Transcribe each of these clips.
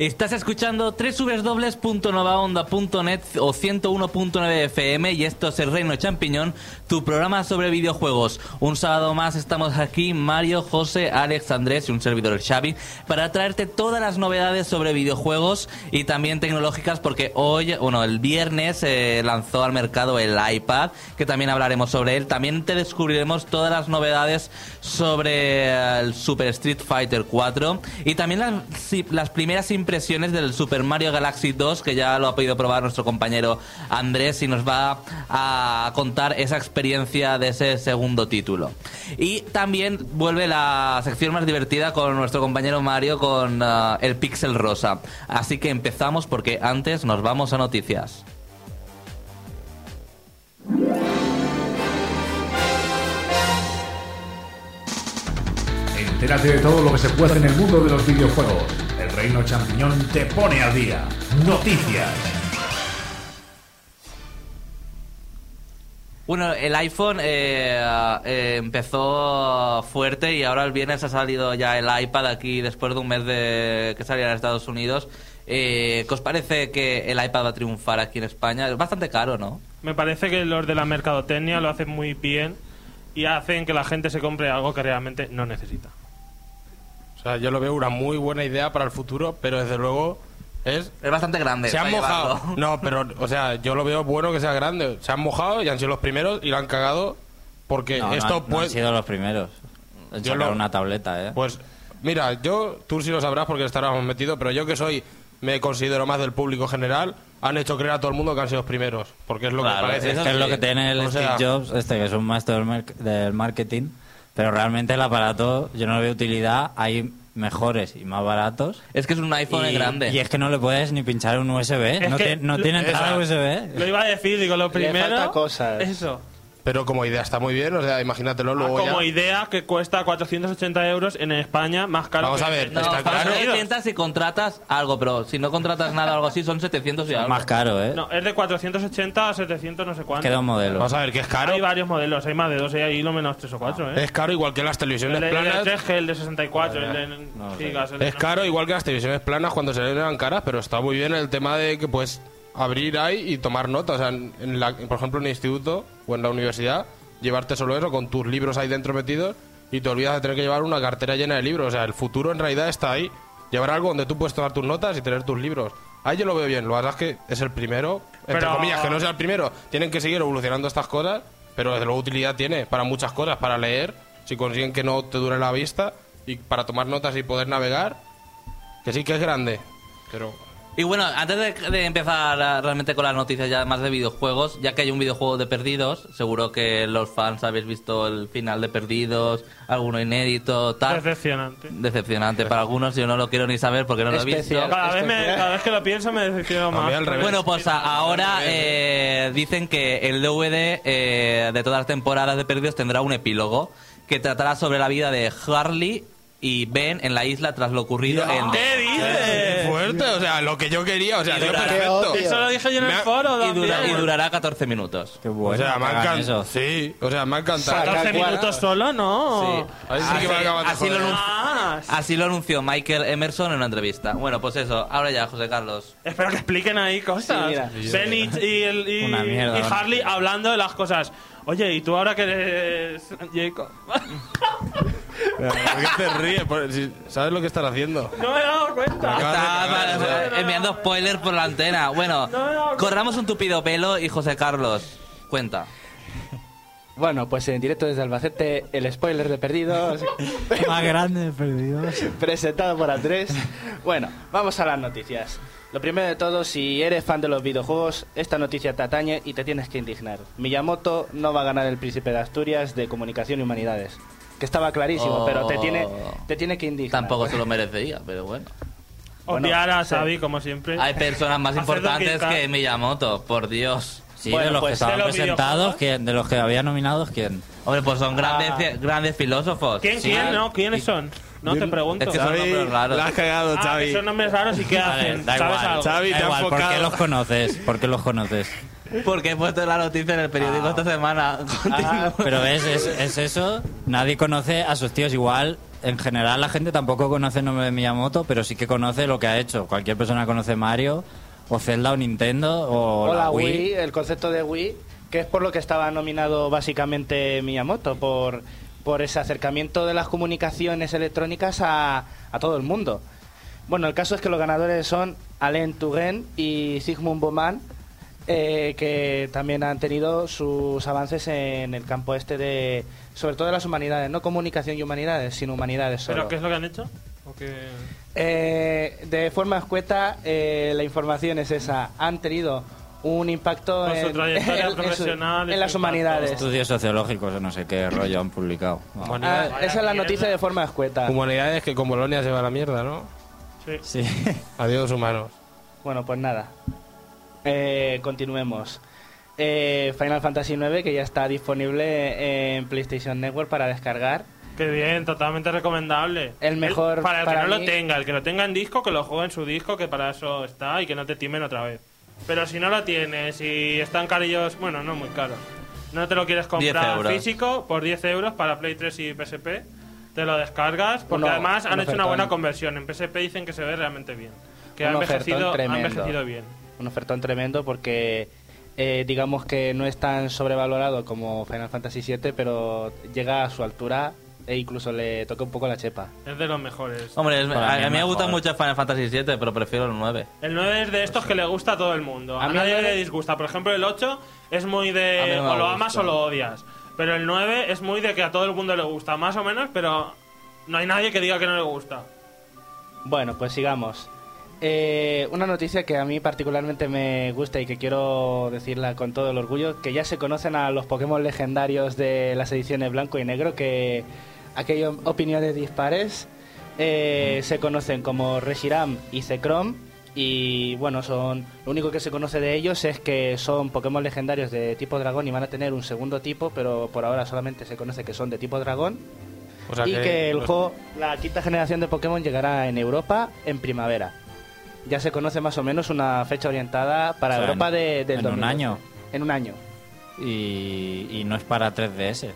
Estás escuchando www.novaonda.net o 101.9 FM y esto es El Reino Champiñón, tu programa sobre videojuegos. Un sábado más estamos aquí, Mario, José, Alex, Andrés y un servidor Xavi, para traerte todas las novedades sobre videojuegos y también tecnológicas porque hoy, bueno, el viernes se lanzó al mercado el iPad, que también hablaremos sobre él. También te descubriremos todas las novedades sobre el Super Street Fighter 4 y también las, las primeras impresiones del Super Mario Galaxy 2, que ya lo ha podido probar nuestro compañero Andrés y nos va a contar esa experiencia de ese segundo título. Y también vuelve la sección más divertida con nuestro compañero Mario con uh, el Pixel Rosa. Así que empezamos porque antes nos vamos a noticias. Entérate de todo lo que se puede en el mundo de los videojuegos. El Reino Champiñón te pone al día. Noticias. Bueno, el iPhone eh, eh, empezó fuerte y ahora el viernes ha salido ya el iPad aquí después de un mes de que saliera en Estados Unidos. Eh, ¿Qué os parece que el iPad va a triunfar aquí en España? Es bastante caro, ¿no? Me parece que los de la mercadotecnia lo hacen muy bien y hacen que la gente se compre algo que realmente no necesita. O sea, yo lo veo una muy buena idea para el futuro, pero desde luego es... Es bastante grande. Se han mojado. llevarlo. No, pero, o sea, yo lo veo bueno que sea grande. Se han mojado y han sido los primeros y lo han cagado porque No, no esto no puede... han sido los primeros. En Yo sacar lo- una tableta, ¿eh? Pues, mira, yo, tú sí lo sabrás porque estarás metido, pero yo que soy, me considero más del público general, han hecho creer a todo el mundo que han sido los primeros, porque es lo Claro, que parece. eso Es que es lo sí. que tiene el O sea- Steve Jobs, este que es un maestro del, merc- del marketing, pero realmente el aparato yo no le veo utilidad. Hay mejores y más baratos. Es que es un iPhone y, grande. y es que no le puedes ni pinchar un USB. Es no, que tie- no lo- tiene entrada USB. Lo iba a decir, digo, lo primero... falta cosas. Eso. Pero como idea está muy bien, o sea, imagínatelo Ah, luego como ya. idea que cuesta 480 euros en España, más caro Vamos que a ver, No, está claro. Unidos. 400 si contratas algo, pero si no contratas nada o algo así son 700 y algo. Más caro, ¿eh? No, es de 480 a 700 no sé cuánto. Queda un modelo. Vamos a ver, que es caro. Hay varios modelos, hay más de dos, hay ahí lo menos tres o cuatro, ¿eh? Es caro igual que las televisiones El de, el de planas. 3G, el de 64, el de No gigas, el de- Es caro igual que las televisiones planas cuando se ven caras, pero está muy bien el tema de que puedes abrir ahí y tomar notas. O sea, en en la- por ejemplo, en el instituto o en la universidad, llevarte solo eso con tus libros ahí dentro metidos y te olvidas de tener que llevar una cartera llena de libros. O sea, el futuro en realidad está ahí. Llevar algo donde tú puedes tomar tus notas y tener tus libros. Ahí yo lo veo bien. Lo pasa es que es el primero, entre Pero- comillas, que no sea el primero. Tienen que seguir evolucionando estas cosas, pero desde luego utilidad tiene para muchas cosas, para leer, si consiguen que no te dure la vista y para tomar notas y poder navegar. Que sí que es grande, pero... Y bueno, antes de, de empezar a- realmente con las noticias ya más de videojuegos, ya que hay un videojuego de Perdidos, seguro que los fans habéis visto el final de Perdidos, alguno inédito, tal. Decepcionante. Decepcionante para algunos, yo no lo quiero ni saber porque no lo he visto. Cada vez, me- cada vez que lo pienso me decepciono más. al revés. Bueno, pues a- ahora eh, dicen que el DVD eh, de todas las temporadas de Perdidos tendrá un epílogo que tratará sobre la vida de Harley y Ben en la isla tras lo ocurrido en... ¿Qué Qué dices? fuerte, o sea, lo que yo quería, o sea, Y tío, durará- perfecto. Eso lo dije yo en el ha- foro y, dura- y durará 14 minutos. Qué O bueno. sea, me ha encantado. Sí, o sea, me ha encantado. Saca 14 cuadra- minutos solo, ¿no? Sí. Ahí sí que me así lo anunció-. Así lo anunció Michael Emerson en una entrevista. Bueno, pues eso. Ahora ya, José Carlos. Espero que expliquen ahí cosas. Sí. Ben y, y el- y- y ¿no? Harley hablando de las cosas. Oye, ¿y tú ahora que eres Jacob? ¿Por qué te ríes? Por- si- ¿Sabes lo que estás haciendo? no me he dado cuenta. Acabas de Está cagar, enviando spoilers por la antena. Bueno, No, no, no. corramos un tupido pelo y José Carlos, cuenta. Bueno, pues en directo desde Albacete, el spoiler de Perdidos, Más grande, perdidos. presentado por Andrés. Bueno, vamos a las noticias. Lo primero de todo, si eres fan de los videojuegos, esta noticia te atañe y te tienes que indignar. Miyamoto no va a ganar el Príncipe de Asturias de Comunicación y Humanidades. Que estaba clarísimo, Oh. pero te tiene, te tiene que indignar. Tampoco se lo merecería, pero bueno. Bueno, Odiar a sí. Xavi, como siempre. Hay personas más importantes que. Miyamoto, por Dios. Sí, Bueno, de los pues, que estaban los presentados. ¿quién? De los que había nominados, ¿quién? Hombre, pues son grandes, Ah. grandes filósofos. ¿Quién, Sí. quién? No, ¿quiénes son? No te pregunto. Es que son nombres raros. la has cagado, Ah, Xavi. que son nombres raros y qué Vale, hacen. da ¿Sabes igual. algo? Xavi, Da te ha igual, ¿por enfocado. qué los conoces? ¿Por qué los conoces? Porque he puesto la noticia en el periódico esta semana. Ah, Pero ves, es, es eso. Nadie conoce a sus tíos. Igual, en general, la gente tampoco conoce el nombre de Miyamoto, pero sí que conoce lo que ha hecho. Cualquier persona conoce Mario, o Zelda, o Nintendo, o, o la Wii, Wii. el concepto de Wii, que es por lo que estaba nominado básicamente Miyamoto, por, por ese acercamiento de las comunicaciones electrónicas a, a todo el mundo. Bueno, el caso es que los ganadores son Alain Touraine y Sigmund Bauman, eh, que también han tenido sus avances en el campo este de, sobre todo de las humanidades, no comunicación y humanidades, sino humanidades solo. ¿Pero qué es lo que han hecho? ¿O qué- Eh, de forma escueta, eh, la información es esa. Han tenido un impacto en, trayectoria en profesional en su las humanidades. Estudios sociológicos o no sé qué rollo han publicado. Ah, Humanidades, esa es la noticia de forma escueta. humanidades que con Bolonia se va a la mierda, ¿no? Sí. Sí. Adiós, humanos. Bueno, pues nada. Eh, continuemos. Eh, Final Fantasy IX, que ya está disponible en PlayStation Network para descargar. Qué bien, totalmente recomendable. El mejor para el para que no lo tenga, el que lo tenga en disco, que lo juegue en su disco, que para eso está y que no te timen otra vez. Pero si no lo tienes y están carillos, bueno, no muy caros. No te lo quieres 10 comprar euros. físico por 10 euros para Play 3 y PSP, te lo descargas porque Uno- además han un hecho una ofertón. buena conversión. En PSP dicen que se ve realmente bien. Que ha Un ofertón envejecido, ha tremendo. envejecido bien. Un ofertón tremendo porque eh, digamos que no es tan sobrevalorado como Final Fantasy VII, pero llega a su altura e incluso le toca un poco la chepa. Es de los mejores. Hombre, es- a, mí a mí me gusta mucho Final Fantasy VII, pero prefiero el 9. El 9 es de estos que le gusta a todo el mundo. A, A mí nadie el 9 le disgusta. Por ejemplo, el 8 es muy de no o lo gusta. amas o lo odias. Pero el 9 es muy de que a todo el mundo le gusta, más o menos, pero no hay nadie que diga que no le gusta. Bueno, pues sigamos. Eh, una noticia que a mí particularmente me gusta y que quiero decirla con todo el orgullo, que ya se conocen a los Pokémon legendarios de las ediciones blanco y negro, que aquellas opiniones dispares eh, se conocen como Reshiram y Zekrom y bueno, son lo único que se conoce de ellos es que son Pokémon legendarios de tipo dragón y van a tener un segundo tipo, pero por ahora solamente se conoce que son de tipo dragón O sea y que, el los- juego, la quinta generación de Pokémon llegará en Europa en primavera. Ya se conoce más o menos una fecha orientada para O sea, Europa en- de, del en un 2012. año. En un año. Y, y no es para 3DS.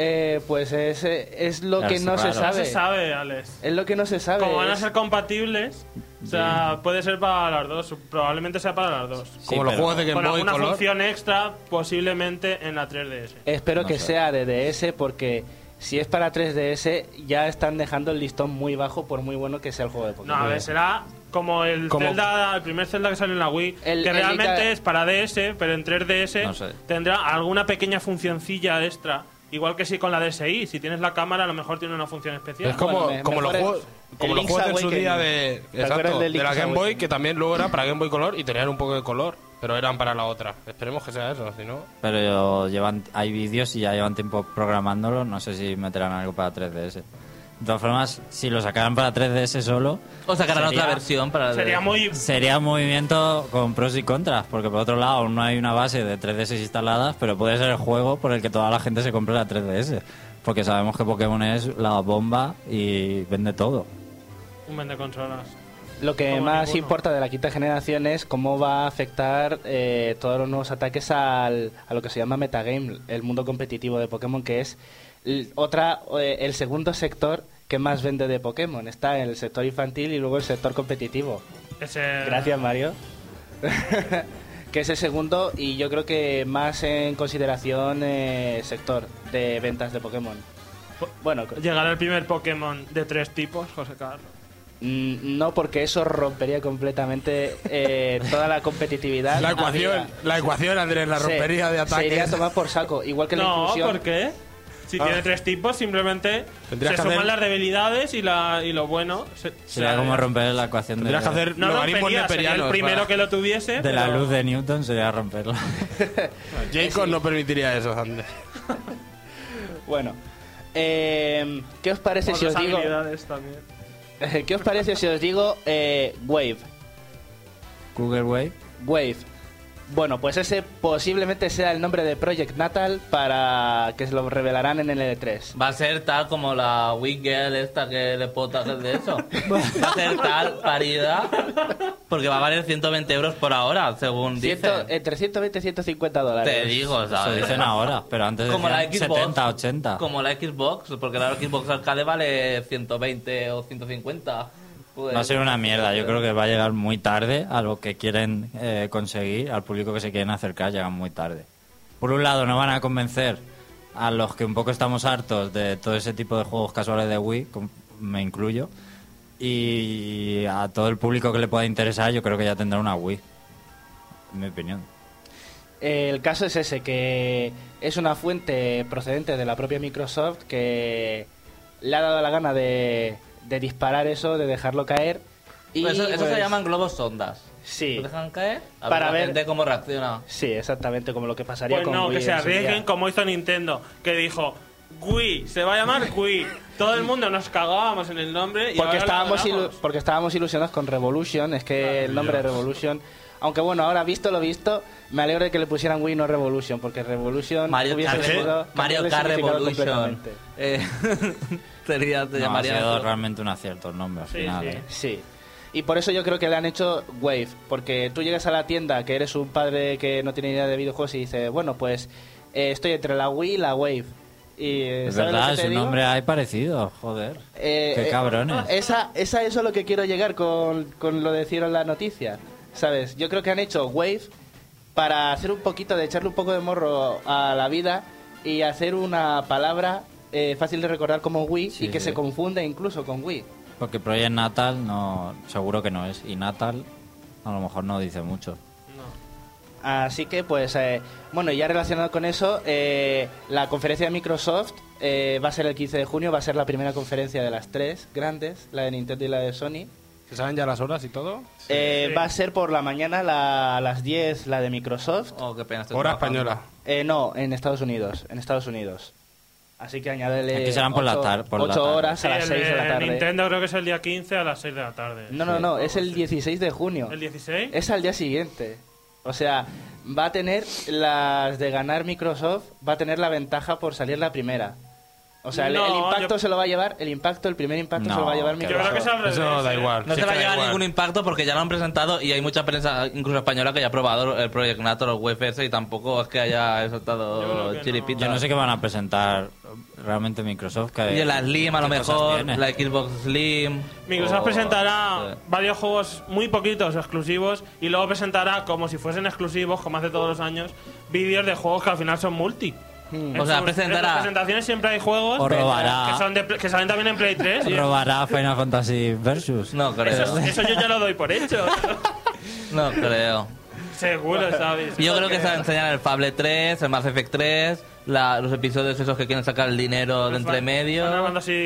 Eh, pues es, es lo Claro, que no se sabe. No se sabe, Alex. Es lo que no se sabe. Como van a ser compatibles, o sea, puede ser para las dos. Probablemente sea para las dos. Sí, Como los juegos de Game Con Boy alguna Color. función extra, posiblemente en la 3DS. Espero No que sé. sea de DS porque si es para 3DS ya están dejando el listón muy bajo por muy bueno que sea el juego de No, Pokémon. a ver, será como el Como- Zelda, el primer Zelda que sale en la Wii, El- que el realmente Ica- es para DS, pero en 3DS No sé. tendrá alguna pequeña funcioncilla extra. Igual que si con la DSi, si tienes la cámara, a lo mejor tiene una función especial. Es como, Bueno, me- como los juegos, el- como el los Link's juegos en su día de, ¿Te acuerdas exacto, del de la Game Boy, que también luego era para Game Boy Color y tenían un poco de color, pero eran para la otra. Esperemos que sea eso, si no... Pero llevan, hay vídeos y ya llevan tiempo programándolo. No sé si meterán algo para 3DS. De todas formas, si lo sacaran para 3DS solo, O sacarán Sería- otra versión para... Sería muy... sería un movimiento con pros y contras. Porque por otro lado, aún no hay una base de 3DS instaladas, pero puede ser el juego por el que toda la gente se compre la 3DS. Porque sabemos que Pokémon es la bomba y vende todo. Un vende consolas. Lo que más ninguno. importa de la quinta generación es cómo va a afectar eh, todos los nuevos ataques al, a lo que se llama metagame, el mundo competitivo de Pokémon, que es otra eh, el segundo sector que más vende de Pokémon. Está en el sector infantil y luego el sector competitivo. Ese- Gracias, Mario. que es el segundo y yo creo que más en consideración eh, sector de ventas de Pokémon. Bueno, Llegará el primer Pokémon de tres tipos, José Carlos. Mm, No, porque eso rompería completamente eh, toda la competitividad. La ecuación, la ecuación, Andrés, la se- rompería de Se ataques. iría a tomar por saco, igual que la No, inclusión. ¿por qué? Si Ah. tiene tres tipos, simplemente Tendrías se suman hacer- las debilidades y, la, y lo bueno. se- Sería se- como romper la ecuación de, Tendrías que hacer No logaritmos rompería, sería el primero para- que lo tuviese. de la pero- luz de Newton, sería romperla. Jacob no permitiría eso, Andrés. Bueno, eh, ¿qué os parece si os digo? habilidades también. ¿Qué os parece si os digo eh, Wave? Google Wave. Wave. Bueno, pues ese posiblemente sea el nombre de Project Natal para que se lo revelarán en el E E3. Va a ser tal como la Wii Girl esta que le pota de eso. Va a ser tal parida porque va a valer 120 euros por hora, según dice. Entre 120 y 150 dólares. Te digo, ¿sabes? dicen ahora, pero antes Como la Xbox. 70, 80. Como la Xbox, porque la Xbox Arcade vale 120 o 150. Va a ser una mierda. Yo creo que va a llegar muy tarde a lo que quieren eh, conseguir, al público que se quieren acercar, llegan muy tarde. Por un lado, no van a convencer a los que un poco estamos hartos de todo ese tipo de juegos casuales de Wii, me incluyo, y a todo el público que le pueda interesar, yo creo que ya tendrá una Wii, en mi opinión. El caso es ese, que es una fuente procedente de la propia Microsoft que le ha dado la gana de, de disparar eso, de dejarlo caer. Y Pues eso, eso pues, se llaman globos sondas. Sí. ¿Lo dejan caer? A Para ver, la ver- cómo reacciona. Sí, exactamente como lo que pasaría Pues con no, Wii que se arriesguen como hizo Nintendo, que dijo Wii, se va a llamar Wii. Todo el mundo nos cagábamos en el nombre y Porque ahora lo estábamos, ilu- adoramos. porque estábamos ilusionados con Revolution, es que el nombre de Revolution... Aunque bueno, ahora visto lo visto, me alegro de que le pusieran Wii no Revolution, porque Revolution Mario hubiese Kart, tenido- Mario Kart Revolution. Eh, sería, se No, ha sido eso. realmente un acierto el nombre al Sí, final. sí. ¿eh? Sí. Y por eso yo creo que le han hecho Wave. Porque tú llegas a la tienda, que eres un padre que no tiene idea de videojuegos, y dices, bueno, pues eh, estoy entre la Wii y la Wave. Y, Es ¿sabes lo verdad, te su digo? nombre hay parecido, joder. Eh, Qué eh, cabrones. Esa, esa es a lo que quiero llegar con, con lo de decir en la noticia. ¿Sabes? Yo creo que han hecho Wave para hacer un poquito, de echarle un poco de morro a la vida y hacer una palabra eh, fácil de recordar como Wii Sí, y que sí. se confunde incluso con Wii. Porque Project Natal no, seguro que no es. Y Natal a lo mejor no dice mucho. Así que, pues, eh, bueno, ya relacionado con eso, eh, la conferencia de Microsoft eh, va a ser el 15 de junio, va a ser la primera conferencia de las tres grandes, la de Nintendo y la de Sony. ¿Se saben ya las horas y todo? Eh, sí. Va a ser por la mañana la- a las 10 la de Microsoft. Oh, qué pena. Hora española. Eh, no, en Estados Unidos, en Estados Unidos. Así que añádele Aquí serán por la ocho- tar- por la ocho tarde. horas Sí, a las el 6 de la de tarde. Nintendo creo que es el día 15 a las 6 de la tarde. No, no, no, es el 16 de junio. ¿El 16? Es al día siguiente. O sea, va a tener las de ganar Microsoft, va a tener la ventaja por salir la primera. O sea, el- el, No, impacto yo- se lo va a llevar, el impacto, el primer impacto No, se lo va a llevar que Yo Microsoft. creo que es al revés. Eso da ¿eh? igual. No Sí, se va a llevar ningún impacto porque ya lo han presentado y hay mucha prensa, incluso española, que ya ha probado el Project Natal o el UFS y tampoco es que haya Yo soltado creo que chiripita. Yo no sé qué van a presentar realmente Microsoft. Que, Y la Slim a lo qué cosas mejor, tiene. la Xbox Slim. Microsoft o- presentará sí. varios juegos muy poquitos exclusivos y luego presentará, como si fuesen exclusivos, como hace todos los años, vídeos de juegos que al final son multi. En O sea, presentará- En sus presentaciones siempre hay juegos O robará. que, son de- que salen también en Play 3. y- ¿Robará Final Fantasy Versus? No creo. eso, eso yo ya lo doy por hecho. No creo. Seguro, ¿sabes? Yo creo que se va a enseñar el Fable 3, el Mass Effect 3, la- los episodios esos que quieren sacar el dinero de entre medio.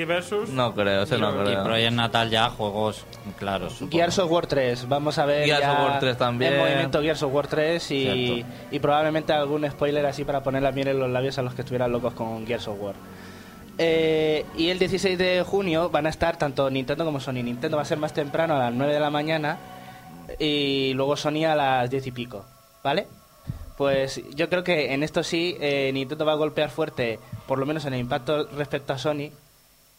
Versus. No creo, ese no Y creo. Project Natal ya juegos claros. supongo. Gears of War 3, vamos a ver Gears ya of War 3 también. el movimiento Gears of War 3 y, Cierto. y probablemente algún spoiler así para poner la miel en los labios a los que estuvieran locos con Gears of War. Eh, y el 16 de junio van a estar tanto Nintendo como Sony. Nintendo va a ser más temprano a las 9 de la mañana y luego Sony a las 10 y pico, ¿vale? Pues yo creo que en esto sí eh, Nintendo va a golpear fuerte, por lo menos en el impacto respecto a Sony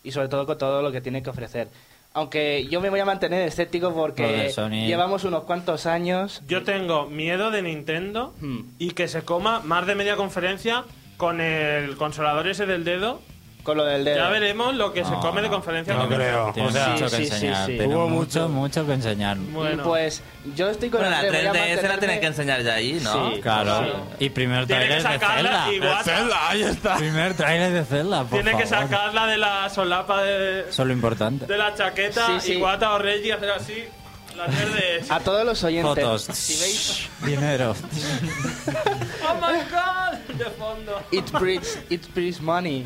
y sobre todo con todo lo que tiene que ofrecer. Aunque yo me voy a mantener escéptico porque Sony. llevamos unos cuantos años. Yo tengo miedo de Nintendo Hmm. y que se coma más de media conferencia con el consolador ese del dedo. Con lo del dedo. Ya veremos lo que se No, come de no. conferencia. No con creo. O sea, mucho sí, que sí, sí, enseñar. sí. Tiene Hubo mucho, mucho. que enseñar. Bueno. Pues yo estoy con Bueno, la Andrés, voy a 3DS la mantenerme- tienen que enseñar ya ahí, ¿no? Sí. Claro. Sí. Y primer que trailer de Zelda. igual. Zelda, ahí está. Primer trailer de Zelda, por Tiene que favor. sacarla de la solapa de, Eso es lo importante. de la chaqueta Sí, sí. y Guata o Reggie hacer así. La 3DS. A todos los oyentes. Fotos. Si veis, Dinero. ¡Oh my god! De fondo. it breeds, it breeds money.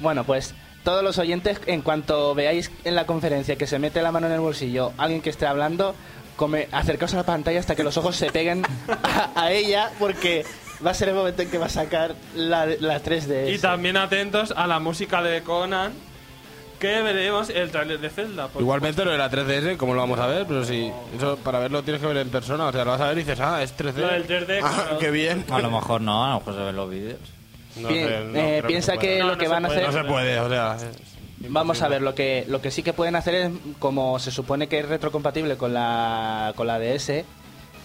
Bueno, pues todos los oyentes, en cuanto veáis en la conferencia que se mete la mano en el bolsillo alguien que esté hablando, come, acercaos a la pantalla hasta que los ojos se peguen a, a ella, porque va a ser el momento en que va a sacar la, la 3D. Y también atentos a la música de Conan. que veremos el trailer de Zelda. por Igualmente lo de la 3DS, como lo vamos a ver, pero sí, eso para verlo tienes que ver en persona, o sea, lo vas a ver y dices, ah, es 3D. Lo del 3D, Ah, claro. qué bien. A lo mejor no, a lo mejor se ven los vídeos. No Bien, sé, no eh, piensa que. No, lo no que van a puede, hacer... No se puede, o sea... Vamos a ver, lo que, lo que sí que pueden hacer es, como se supone que es retrocompatible con la, con la DS,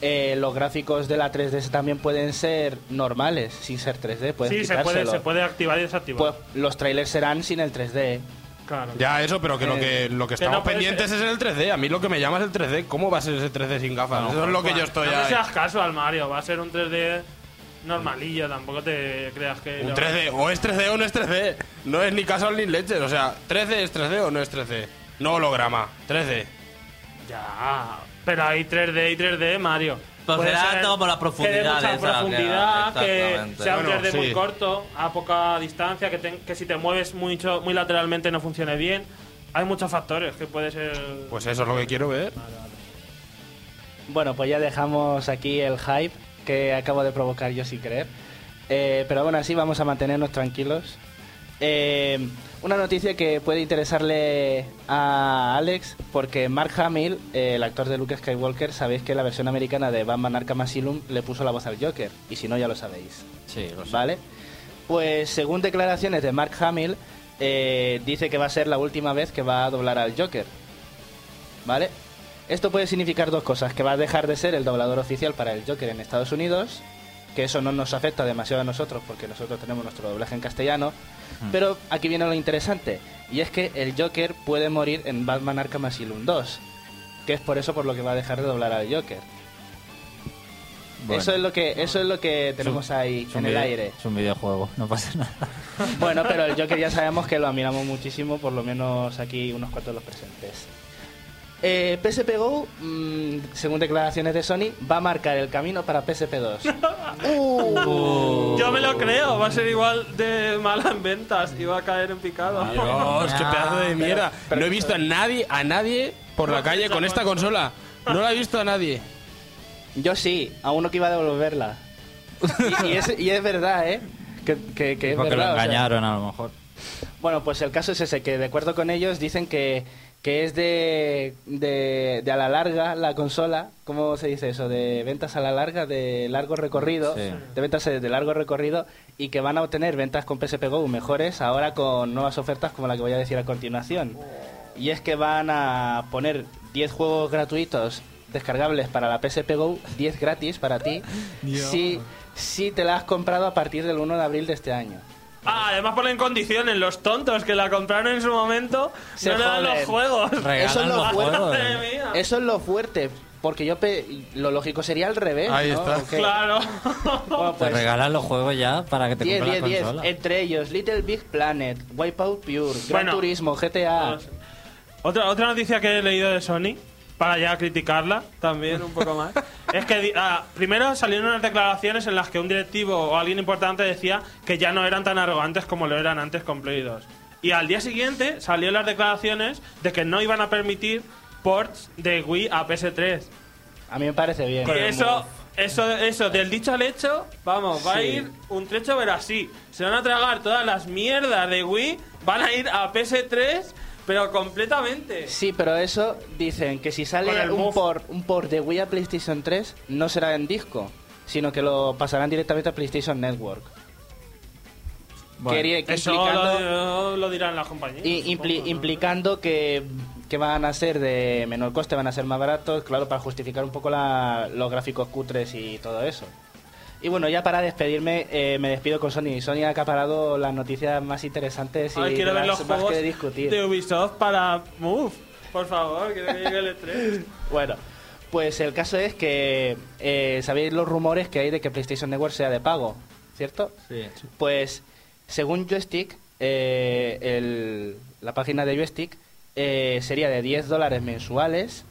eh, los gráficos de la 3DS también pueden ser normales, sin ser 3D. Pueden Sí, se puede, se puede activar y desactivar. Pues los trailers serán sin el 3D. claro. Ya, eso, pero que lo que, lo que Que estamos no pendientes ser- es el 3D. A mí lo que me llama es el 3D. ¿Cómo va a ser ese 3D sin gafas? eso es lo que yo estoy no ahí. me seas caso al Mario, va a ser un 3D normalillo, tampoco te creas que... Un lo- 3D, o es 3D o no es 3D. No es ni casual ni leches. O sea, 3D es 3D o no es 3D. No holograma, 3D. Ya, pero hay 3D y 3D, Mario. Pues Puede será ser todo por la que dé profundidad mucha esa, que- profundidad, que, exactamente. sea un Bueno, 3D muy sí. corto, a poca distancia, que, que si te mueves mucho, muy lateralmente no funcione bien. Hay muchos factores que puede ser... Pues eso es lo que quiero ver. Bueno, pues ya dejamos aquí el hype que acabo de provocar yo sin querer. Eh, pero bueno, así vamos a mantenernos tranquilos. Eh, una noticia que puede interesarle a Alex, porque Mark Hamill, eh, el actor de Luke Skywalker, sabéis que la versión americana de Batman Arkham Asylum le puso la voz al Joker, y si no ya lo sabéis. Sí, lo sé. ¿Vale? Pues según declaraciones de Mark Hamill, dice que va a ser la última vez que va a doblar al Joker. ¿Vale? Esto puede significar dos cosas, que va a dejar de ser el doblador oficial para el Joker en Estados Unidos, que eso no nos afecta demasiado a nosotros porque nosotros tenemos nuestro doblaje en castellano, pero aquí viene lo interesante, y es que el Joker puede morir en Batman Arkham Asylum 2, que es por eso por lo que va a dejar de doblar al Joker. Bueno. Eso es lo que eso es lo que tenemos ahí en el video- aire. Es un videojuego, no pasa nada. Bueno, pero el Joker ya sabemos que lo admiramos muchísimo, por lo menos aquí unos cuantos de los presentes. Eh, PSP Go, mm, según declaraciones de Sony, va a marcar el camino para PSP 2. Yo me lo creo, va a ser igual de mala en ventas y va a caer en picado. Dios, qué pedazo de mierda. no he visto a nadie, a nadie por la calle con esta consola. No la he visto a nadie. Yo sí, a uno que iba a devolverla. Y, y es, y es verdad, ¿eh? Que, que, que es Porque verdad, lo o sea. engañaron a lo mejor. Bueno, pues el caso es ese, que de acuerdo con ellos dicen que, que es de, de, de a la larga la consola, ¿cómo se dice eso? De ventas a la larga, de largo recorrido, Sí. de ventas de largo recorrido y que van a obtener ventas con PSP Go mejores ahora con nuevas ofertas como la que voy a decir a continuación. Y es que van a poner 10 juegos gratuitos descargables para la PSP Go, 10 gratis para ti, si, si te la has comprado a partir del 1 de abril de este año. Ah, además ponen condiciones, los tontos que la compraron en su momento Se no le dan joden. los juegos. Eso es lo mía. Eso es lo fuerte, porque yo pe- lo lógico sería al revés. Ahí ¿no? está. ¿O qué? Claro. Bueno, Te pues, regalan los juegos ya para que te 10, compres 10, la 10. consola. Entre ellos, Little Big Planet, Wipeout Pure, Gran Bueno. Turismo, GTA. Otra, otra noticia que he leído de Sony, para ya criticarla también un poco más, es que ah, primero salieron unas declaraciones en las que un directivo o alguien importante decía que ya no eran tan arrogantes como lo eran antes con Play 2. Y al día siguiente salieron las declaraciones de que no iban a permitir ports de Wii a PS3. A mí me parece bien. Y eso, eso, eso, del dicho al hecho, vamos, va a Sí. ir un trecho ver así. Se van a tragar todas las mierdas de Wii, van a ir a PS3, pero completamente. Sí, pero eso dicen que si sale un port, un port de Wii a PlayStation 3, no será en disco, sino que lo pasarán directamente a PlayStation Network. Bueno, Quería- que Eso lo, lo dirán las compañías. Y impli- supongo, ¿no? implicando que, que van a ser de menor coste, van a ser más baratos, claro, para justificar un poco la- los gráficos cutres y todo eso. Y bueno, ya para despedirme, eh, me despido con Sony. Sony ha acaparado las noticias más interesantes y Ay, quiero ver los más juegos que discutir. de Ubisoft para Move. Por favor, quiero que llegue el E3. Bueno, pues el caso es que eh, sabéis los rumores que hay de que PlayStation Network sea de pago, ¿cierto? Sí. Pues según Joystick, eh, el- la página de Joystick eh, sería de 10 dólares mensuales,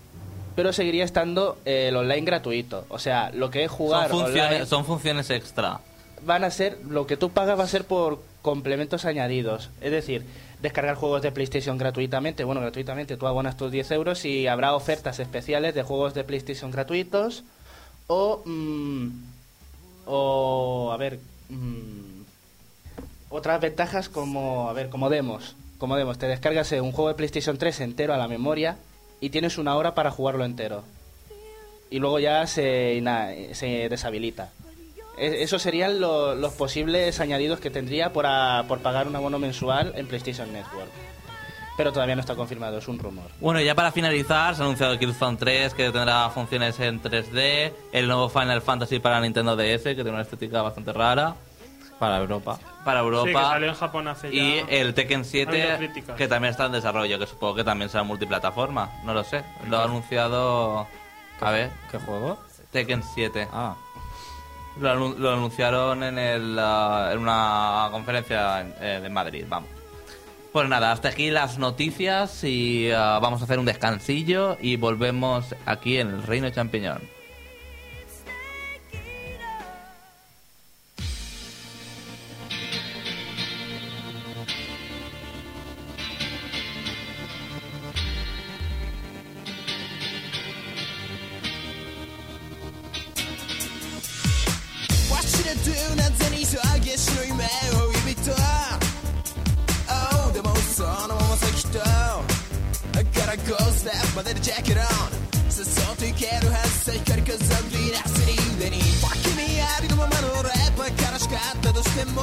pero seguiría estando eh, el online gratuito. O sea, lo que es jugar. Son funciones, son funciones extra. Van a ser, lo que tú pagas va a ser por complementos añadidos. Es decir, descargar juegos de PlayStation gratuitamente. Bueno, gratuitamente tú abonas tus 10 euros y habrá ofertas especiales de juegos de PlayStation gratuitos. O. Mm, o. A ver. Mmm, otras ventajas como. A ver, como demos. Como demos, te descargas eh, un juego de PlayStation 3 entero a la memoria y tienes una hora para jugarlo entero. Y luego ya se, se deshabilita. E esos serían los posibles añadidos que tendría por, a, por pagar un abono mensual en PlayStation Network. Pero todavía no está confirmado, es un rumor. Bueno, ya para finalizar, se ha anunciado Killzone 3, que tendrá funciones en 3D, el nuevo Final Fantasy para Nintendo DS, que tiene una estética bastante rara para Europa. Para Europa. Y el Tekken 7, que también está en desarrollo, que supongo que también será multiplataforma. No lo sé. Lo ha anunciado. A ver. ¿Qué juego? Tekken 7. Ah. Lo, anunciaron en, el, ah, en una conferencia en, eh, Madrid, vamos. Pues nada, hasta aquí las noticias y ah, vamos a hacer un descansillo y volvemos aquí en el Reino Champiñón. 夏に上げしの夢を指と Oh でもそのまま先とからゴーステップまででジャケットオン誘っていけるはずさ光飾るヴィーナスに腕に君ありのままのレッパー悲しかったとしても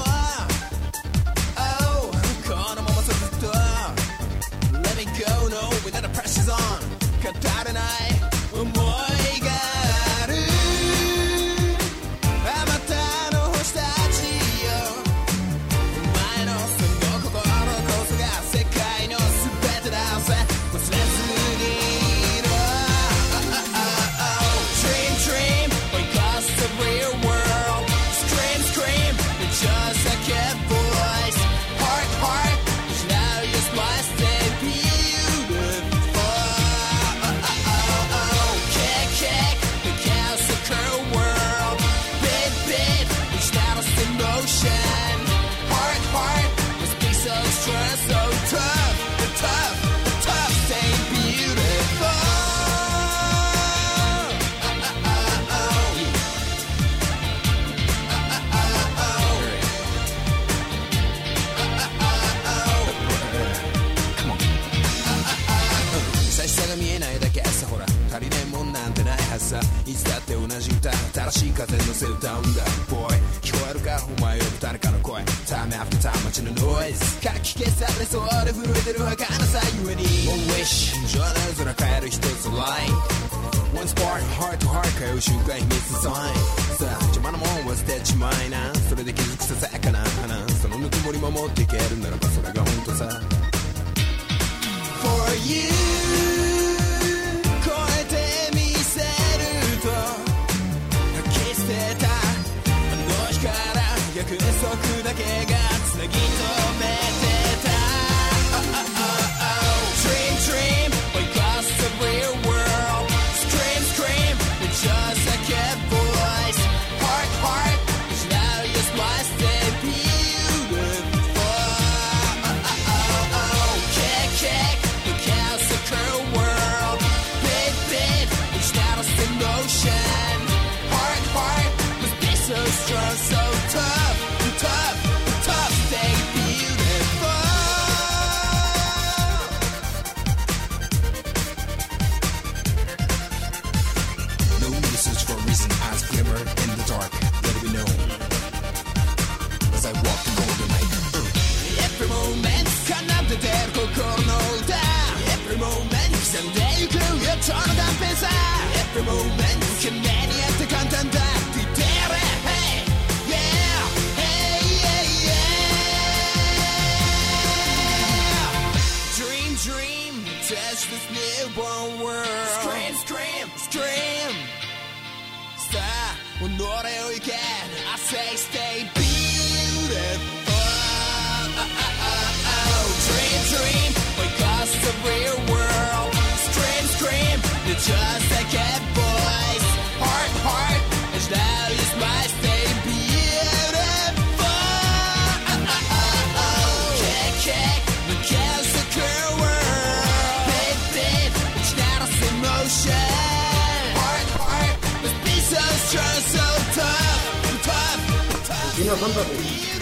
Final Fantasy.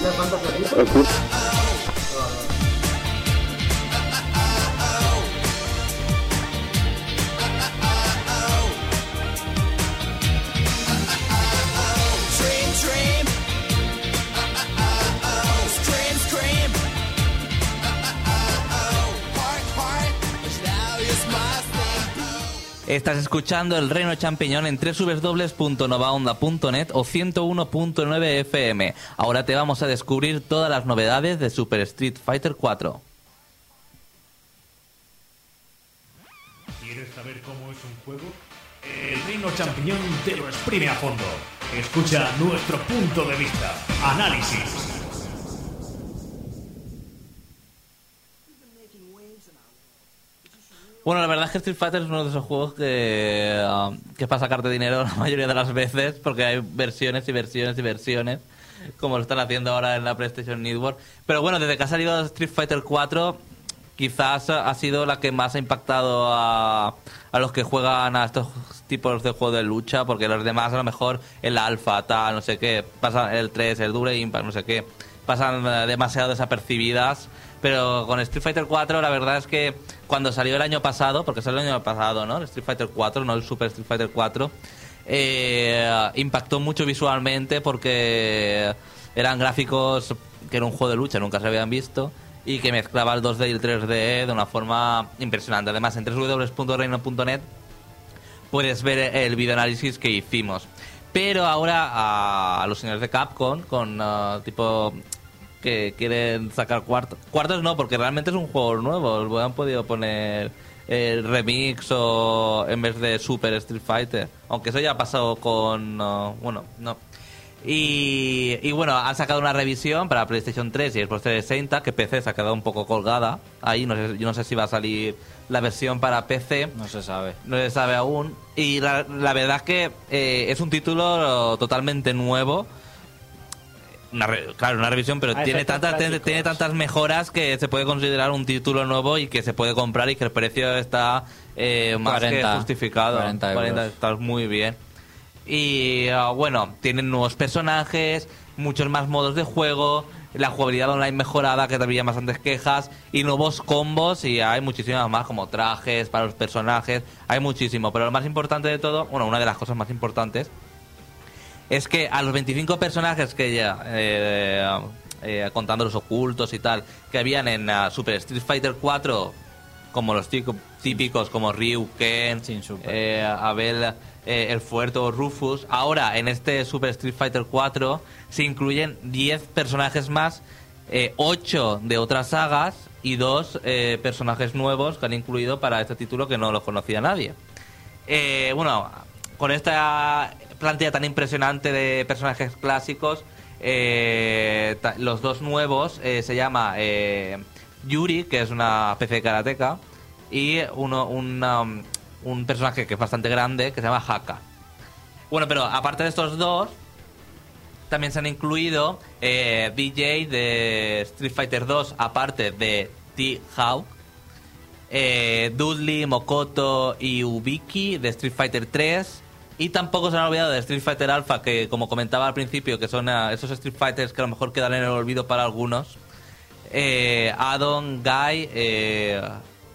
¿Final Fantasy? Estás escuchando el Reino Champiñón en www.novaonda.net o 101.9 FM. Ahora te vamos a descubrir todas las novedades de Super Street Fighter 4. ¿Quieres saber cómo es un juego? El Reino Champiñón te lo exprime a fondo. Escucha nuestro punto de vista. Análisis. Bueno, la verdad es que Street Fighter es uno de esos juegos que, ah, que es para sacarte dinero la mayoría de las veces, porque hay versiones y versiones y versiones, como lo están haciendo ahora en la PlayStation Network. Pero bueno, desde que ha salido Street Fighter 4, quizás ha sido la que más ha impactado a, a los que juegan a estos tipos de juegos de lucha, porque los demás a lo mejor el alfa, tal, no sé qué, pasan el 3, el Dure Impact, no sé qué, pasan eh, demasiado desapercibidas. Pero con Street Fighter 4 la verdad es que cuando salió el año pasado, porque salió el año pasado, ¿no? El Street Fighter 4, no el Super Street Fighter 4, eh, impactó mucho visualmente porque eran gráficos que era un juego de lucha, nunca se habían visto y que mezclaba el 2D y el 3D de una forma impresionante. Además, en www.reino.net puedes ver el videoanálisis que hicimos. Pero ahora a, los señores de Capcom, con ah, tipo que quieren sacar cuartos. Cuartos no, porque realmente es un juego nuevo. Han podido poner el remix o en vez de Super Street Fighter. Aunque eso ya ha pasado con... bueno, no. Y, y bueno, han sacado una revisión para PlayStation 3 y Xbox 360, que PC se ha quedado un poco colgada. Ahí no sé, yo no sé si va a salir la versión para PC. No se sabe. No se sabe aún. Y la, la verdad es que eh, es un título totalmente nuevo. Una re- claro, una revisión, pero A tiene tantas, tiene, tiene tantas mejoras que se puede considerar un título nuevo y que se puede comprar y que el precio está eh, más 40, que justificado. 40 euros. está muy bien. Y ah, bueno, tienen nuevos personajes, muchos más modos de juego, la jugabilidad online mejorada, que había bastantes quejas, y nuevos combos, y hay muchísimas más, como trajes para los personajes, hay muchísimo. Pero lo más importante de todo, bueno, una de las cosas más importantes, es que a los 25 personajes que ya, eh, eh, contando los ocultos y tal, que habían en ah, Super Street Fighter 4, como los típicos como Ryu, Ken, eh, Abel, eh, el Fuerte o Rufus, ahora en este Super Street Fighter 4 se incluyen 10 personajes más, eh, 8 de otras sagas y 2 personajes nuevos que han incluido para este título que no los conocía nadie. Eh, bueno, con esta plantilla tan impresionante de personajes clásicos, eh, los dos nuevos eh, se llama eh, Yuri, que es una especie de karateca, y uno, un, um, un personaje que es bastante grande, que se llama Haka. Bueno, pero aparte de estos dos, también se han incluido eh, DJ de Street Fighter 2, aparte de T-Hawk, Dudley, Mokoto y Ubiki de Street Fighter 3. Y tampoco se han olvidado de Street Fighter Alpha, que como comentaba al principio, que son ah, esos Street Fighters que a lo mejor quedan en el olvido para algunos. Eh, Adon, Guy eh,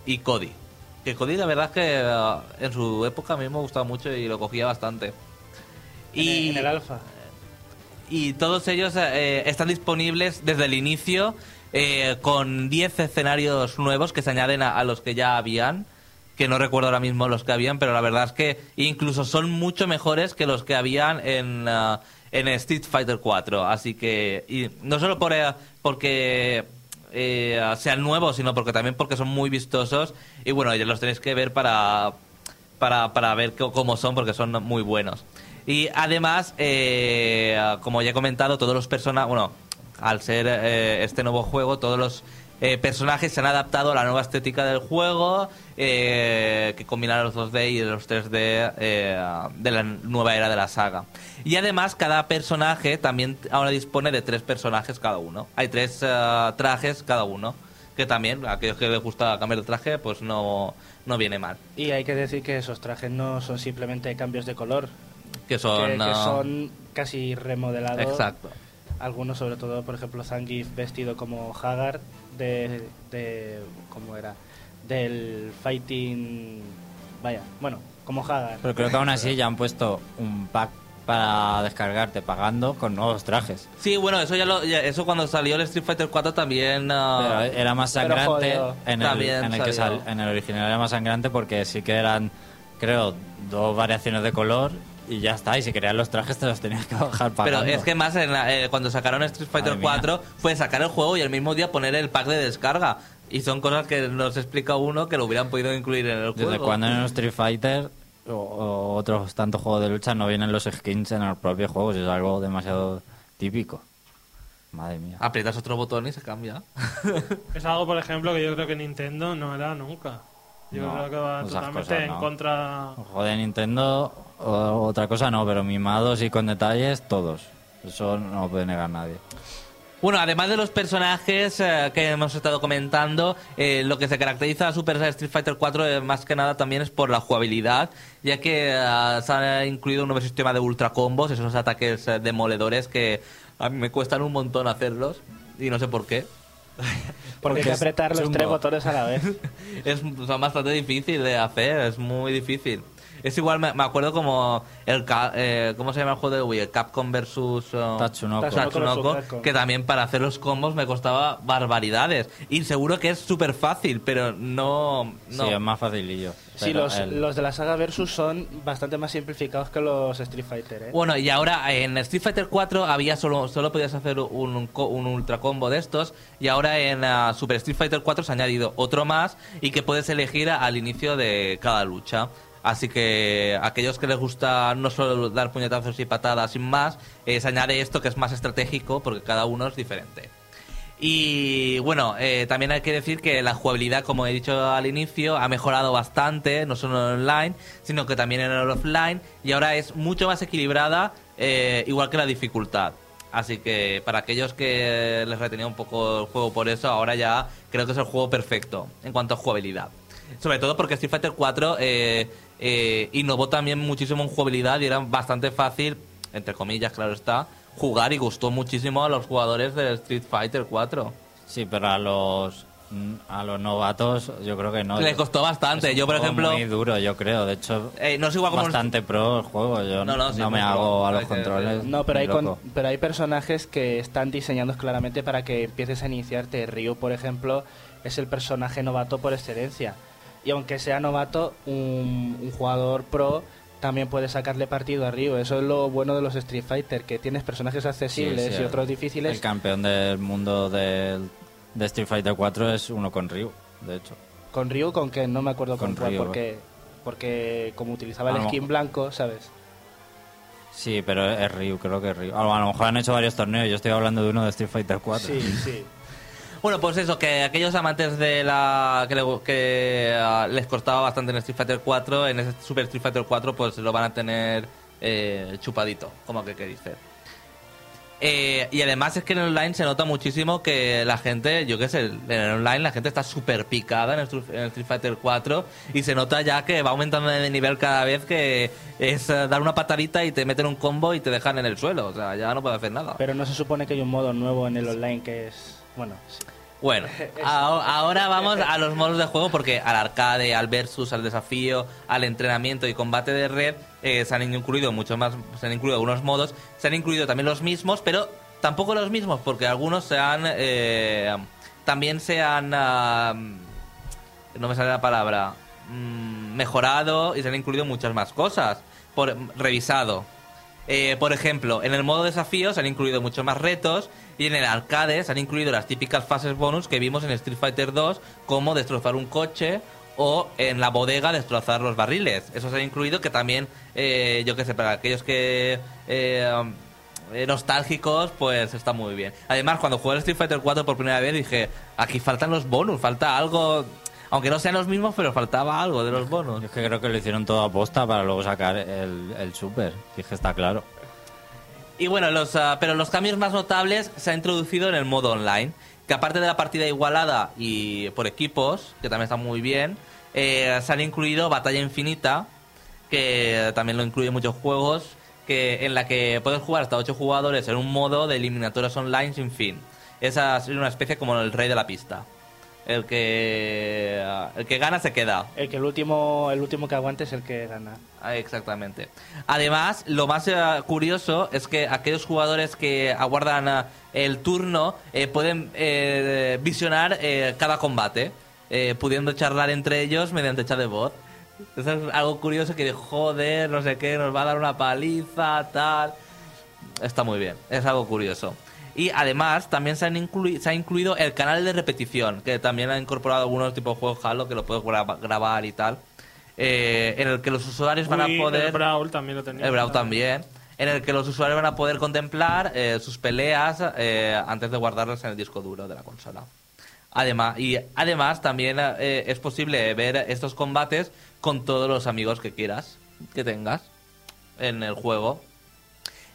y Cody. Que Cody la verdad es que ah, en su época a mí me gustaba mucho y lo cogía bastante. Y... En el alfa. Y todos ellos eh, están disponibles desde el inicio eh, con 10 escenarios nuevos que se añaden a, a los que ya habían, que no recuerdo ahora mismo los que habían, pero la verdad es que incluso son mucho mejores que los que habían en, ah, en Street Fighter 4. Así que, y no solo por, eh, porque eh, sean nuevos, sino porque también porque son muy vistosos y bueno, ya los tenéis que ver para, para, para ver cómo son porque son muy buenos. Y además, eh, como ya he comentado, todos los personajes, bueno, al ser eh, este nuevo juego, todos los eh, personajes se han adaptado a la nueva estética del juego, eh, que combina los 2D y los 3D eh, de la nueva era de la saga. Y además, cada personaje también ahora dispone de tres personajes cada uno. Hay tres eh, trajes cada uno, que también, a aquellos que les gusta cambiar de traje, pues no, no viene mal. Y hay que decir que esos trajes no son simplemente cambios de color, Que son... que, que ah, son casi remodelados Exacto. algunos, sobre todo, por ejemplo, Zangief vestido como Hagar de, de ¿cómo era? Del fighting, vaya, bueno, como Hagar. Pero creo que aún así ya han puesto un pack para descargarte pagando con nuevos trajes. Sí, bueno, eso ya lo, ya- eso cuando salió el Street Fighter 4 también... Pero era más sangrante en el, También en, el que salió. sal- en el original era más sangrante porque sí que eran, creo, dos variaciones de color y ya está. Y si querías los trajes te los tenías que bajar Pero pagando. es que más en la- eh, cuando sacaron Street Fighter Madre mía. 4 fue sacar el juego y el mismo día poner el pack de descarga. Y son cosas que nos explica uno que lo hubieran podido incluir en el Desde juego. cuando en Street Fighter o, o otros tantos juegos de lucha no vienen los skins en el propio juego, si es algo demasiado típico. Madre mía. Aprietas otro botón y se cambia. Es algo, por ejemplo, que yo creo que Nintendo no era nunca. Yo No, creo que va totalmente cosas en no. contra. Ojo de Nintendo, otra cosa no, pero mimados y con detalles, todos. Eso no lo puede negar nadie. Bueno, además de los personajes eh, que hemos estado comentando, eh, lo que se caracteriza a Super Street Fighter 4 eh, más que nada también es por la jugabilidad, ya que eh, se ha incluido un nuevo sistema de ultra combos, esos ataques eh, demoledores que a mí me cuestan un montón hacerlos y no sé por qué. Porque hay que apretar los chungo. tres botones a la vez. Es son bastante difícil de hacer, es muy difícil. Es igual, me, me acuerdo como el Ca- eh, ¿cómo se llama el juego de Wii? El Capcom versus uh, Tatsunoko. Tatsunoko Tatsunoko, versus Capcom. que también para hacer los combos me costaba barbaridades. Y seguro que es súper fácil, pero no... no. Sí, es más facilillo. Sí, los, el- los de la saga Versus son bastante más simplificados que los Street Fighter, ¿eh? Bueno, y ahora en Street Fighter 4 había solo, solo podías hacer un, un, co- un ultra combo de estos y ahora en ah, Super Street Fighter 4 se ha añadido otro más y que puedes elegir a- al inicio de cada lucha. Así que aquellos que les gusta no solo dar puñetazos y patadas sin más, se añade esto que es más estratégico porque cada uno es diferente. Y bueno, eh, también hay que decir que la jugabilidad, como he dicho al inicio, ha mejorado bastante, no solo en online, sino que también en el offline, y ahora es mucho más equilibrada, eh, igual que la dificultad. Así que para aquellos que les retenía un poco el juego por eso, ahora ya creo que es el juego perfecto en cuanto a jugabilidad. Sobre todo porque Street Fighter 4 eh, eh, innovó también muchísimo en jugabilidad y era bastante fácil, entre comillas, claro está, jugar y gustó muchísimo a los jugadores de Street Fighter 4. Sí, pero a los mm, a los novatos yo creo que no. Le costó bastante. Es un Yo, por juego ejemplo, muy duro, yo creo. De hecho, eh, no es igual como... bastante pro el juego. Yo No, no, no, sí, me hago a los controles. No, pero hay, con- pero hay personajes que están diseñados claramente para que empieces a iniciarte. Ryu, por ejemplo, es el personaje novato por excelencia. Y aunque sea novato, un, un jugador pro también puede sacarle partido a Ryu. Eso es lo bueno de los Street Fighter, que tienes personajes accesibles Sí, sí, y otros difíciles. El campeón del mundo del, de Street Fighter 4 es uno con Ryu, de hecho. Con Ryu, con que no me acuerdo con, Con cuál, Ryu. porque, porque como utilizaba el lo skin blanco, ¿sabes? Sí, pero es Ryu, creo que es Ryu. A lo a lo mejor han hecho varios torneos, yo estoy hablando de uno de Street Fighter 4. Sí, sí. Bueno, pues eso, que aquellos amantes de la... que, le- que, ah, les costaba bastante en Street Fighter 4, en ese Super Street Fighter 4 pues lo van a tener eh, chupadito, como que queréis decir. Eh, y además es que en el online se nota muchísimo que la gente, yo qué sé, en el online la gente está súper picada en el, Street Fighter 4 y se nota ya que va aumentando de nivel cada vez que es eh, dar una patadita y te meten un combo y te dejan en el suelo, o sea, ya no puede hacer nada. Pero no se supone que hay un modo nuevo en el online que es... Bueno. Bueno, a- ahora vamos a los modos de juego porque al arcade, al versus, al desafío, al entrenamiento y combate de red eh, se han incluido muchos más, se han incluido algunos modos, se han incluido también los mismos, pero tampoco los mismos porque algunos se han eh, también se han no me sale la palabra mm, mejorado y se han incluido muchas más cosas por revisado eh, por ejemplo, en el modo desafío se han incluido muchos más retos y en el arcade se han incluido las típicas fases bonus que vimos en Street Fighter 2, como destrozar un coche o en la bodega destrozar los barriles. Eso se ha incluido que también, eh, yo qué sé, para aquellos que... eh, eh, nostálgicos, pues está muy bien. Además, cuando jugué al Street Fighter 4 por primera vez dije, aquí faltan los bonus, falta algo, aunque no sean los mismos, pero faltaba algo de los bonus. Yo es que creo que lo hicieron todo a posta para luego sacar el, el Super. Dije, está claro. Y bueno, los, ah, pero los cambios más notables se han introducido en el modo online, que aparte de la partida igualada y por equipos, que también está muy bien, eh, se han incluido Batalla Infinita, que también lo incluye muchos juegos, que en la que puedes jugar hasta 8 jugadores en un modo de eliminatorias online sin fin. Esa es una especie como el rey de la pista. El que el que gana se queda. El que el último, el último que aguante es el que gana. Ah, Exactamente. Además, lo más eh, curioso es que aquellos jugadores que aguardan eh, el turno eh, pueden eh, visionar cada combate, pudiendo charlar entre ellos mediante chat de voz. Eso es algo curioso que, joder, no sé qué, nos va a dar una paliza, tal. Está muy bien, es algo curioso. Y además también se, han inclui- se ha incluido el canal de repetición, que también ha incorporado algunos tipos de juegos Halo que lo puedes graba- grabar y tal, eh, en el que los usuarios van a poder... El Brawl también lo tenía. El Brawl también. En el que los usuarios van a poder contemplar eh, sus peleas eh, antes de guardarlas en el disco duro de la consola. Además, y además también eh, es posible ver estos combates con todos los amigos que quieras, que tengas en el juego.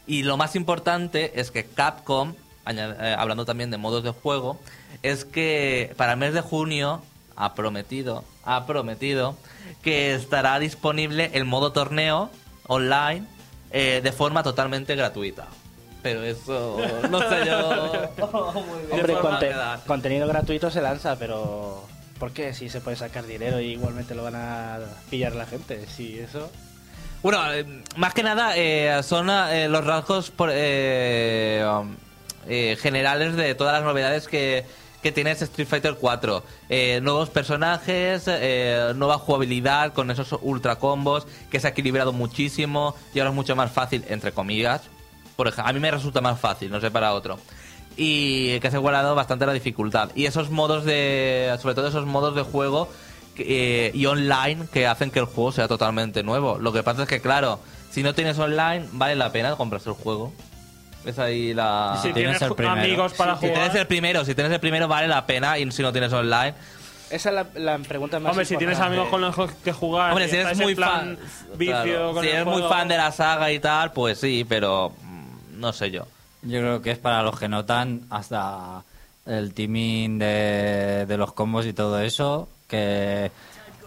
Y lo más importante es que Capcom, hablando también de modos de juego, es que para el mes de junio ha prometido, ha prometido que estará disponible el modo torneo online eh, de forma totalmente gratuita. Pero eso, no sé yo. Hombre, conte- contenido gratuito se lanza, pero ¿por qué? Si se puede sacar dinero y igualmente lo van a pillar la gente. Si eso... Bueno, eh, más que nada eh, son eh, los rasgos por- eh, generales de todas las novedades que, que tiene Street Fighter 4. Eh, nuevos personajes, eh, nueva jugabilidad con esos ultra combos que se ha equilibrado muchísimo y ahora es mucho más fácil, entre comillas. Por ejemplo, a mí me resulta más fácil, no sé para otro. Y que se ha igualado bastante la dificultad. Y esos modos de. Sobre todo esos modos de juego y online que hacen que el juego sea totalmente nuevo. Lo que pasa es que, claro, si no tienes online, vale la pena comprarse el juego. Es ahí la. Si tienes tienes, el primero. amigos para Si jugar. tienes el primero, si tienes el primero vale la pena y si no tienes online. Esa es la, la pregunta más Hombre, si tienes amigos con los que jugar. Hombre, si eres muy plan fan, Vicio claro, con si eres muy fan de la saga y tal, pues sí, pero mm, no sé yo. Yo creo que es para los que notan hasta el timing de, de los combos y todo eso, que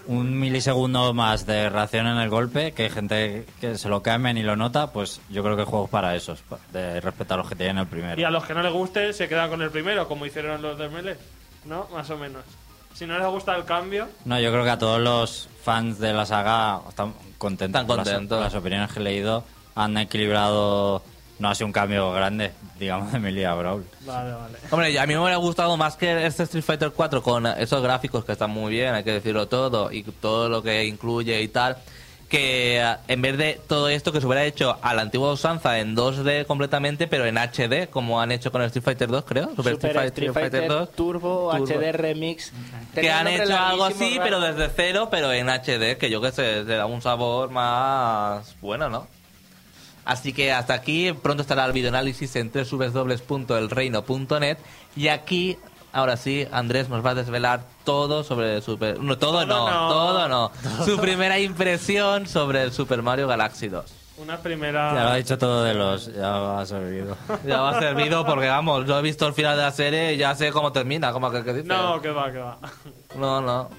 un milisegundo más de reacción en el golpe, que hay gente que se lo camen y lo nota, pues yo creo que el juego es para esos, de respeto a los que tienen el primero. Y a los que no les guste, se quedan con el primero, como hicieron los de Melee. ¿No? Más o menos. Si no les gusta el cambio. No, yo creo que a todos los fans de la saga están contentos. Están con las- contentos. con Las, opiniones que he leído han equilibrado, no ha sido un cambio grande, digamos, de Melee a Brawl. Vale, vale. Hombre, a mí me hubiera gustado más que este Street Fighter 4 con esos gráficos que están muy bien, hay que decirlo todo, y todo lo que incluye y tal, que eh, en vez de todo esto que se hubiera hecho a la antigua usanza en 2D completamente, pero en HD, como han hecho con el Street Fighter 2, creo. Super Street Fighter- Street Fighter, 2, Turbo, Turbo. HD Remix. Que han hecho algo así, raro. pero desde cero, pero en HD, que yo que sé, le da un sabor más bueno, ¿no? Así que hasta aquí, pronto estará el videoanálisis en www.elreino.net y aquí, ahora sí, Andrés nos va a desvelar todo sobre el Super... No, todo, Todo no, no. todo no. Su primera impresión sobre el Super Mario Galaxy 2. Una primera. Ya lo ha dicho todo de los, ya va servido. Ya va servido porque, vamos, yo he visto el final de la serie y ya sé cómo termina, como que, que dice. No, que va, que va. no, no.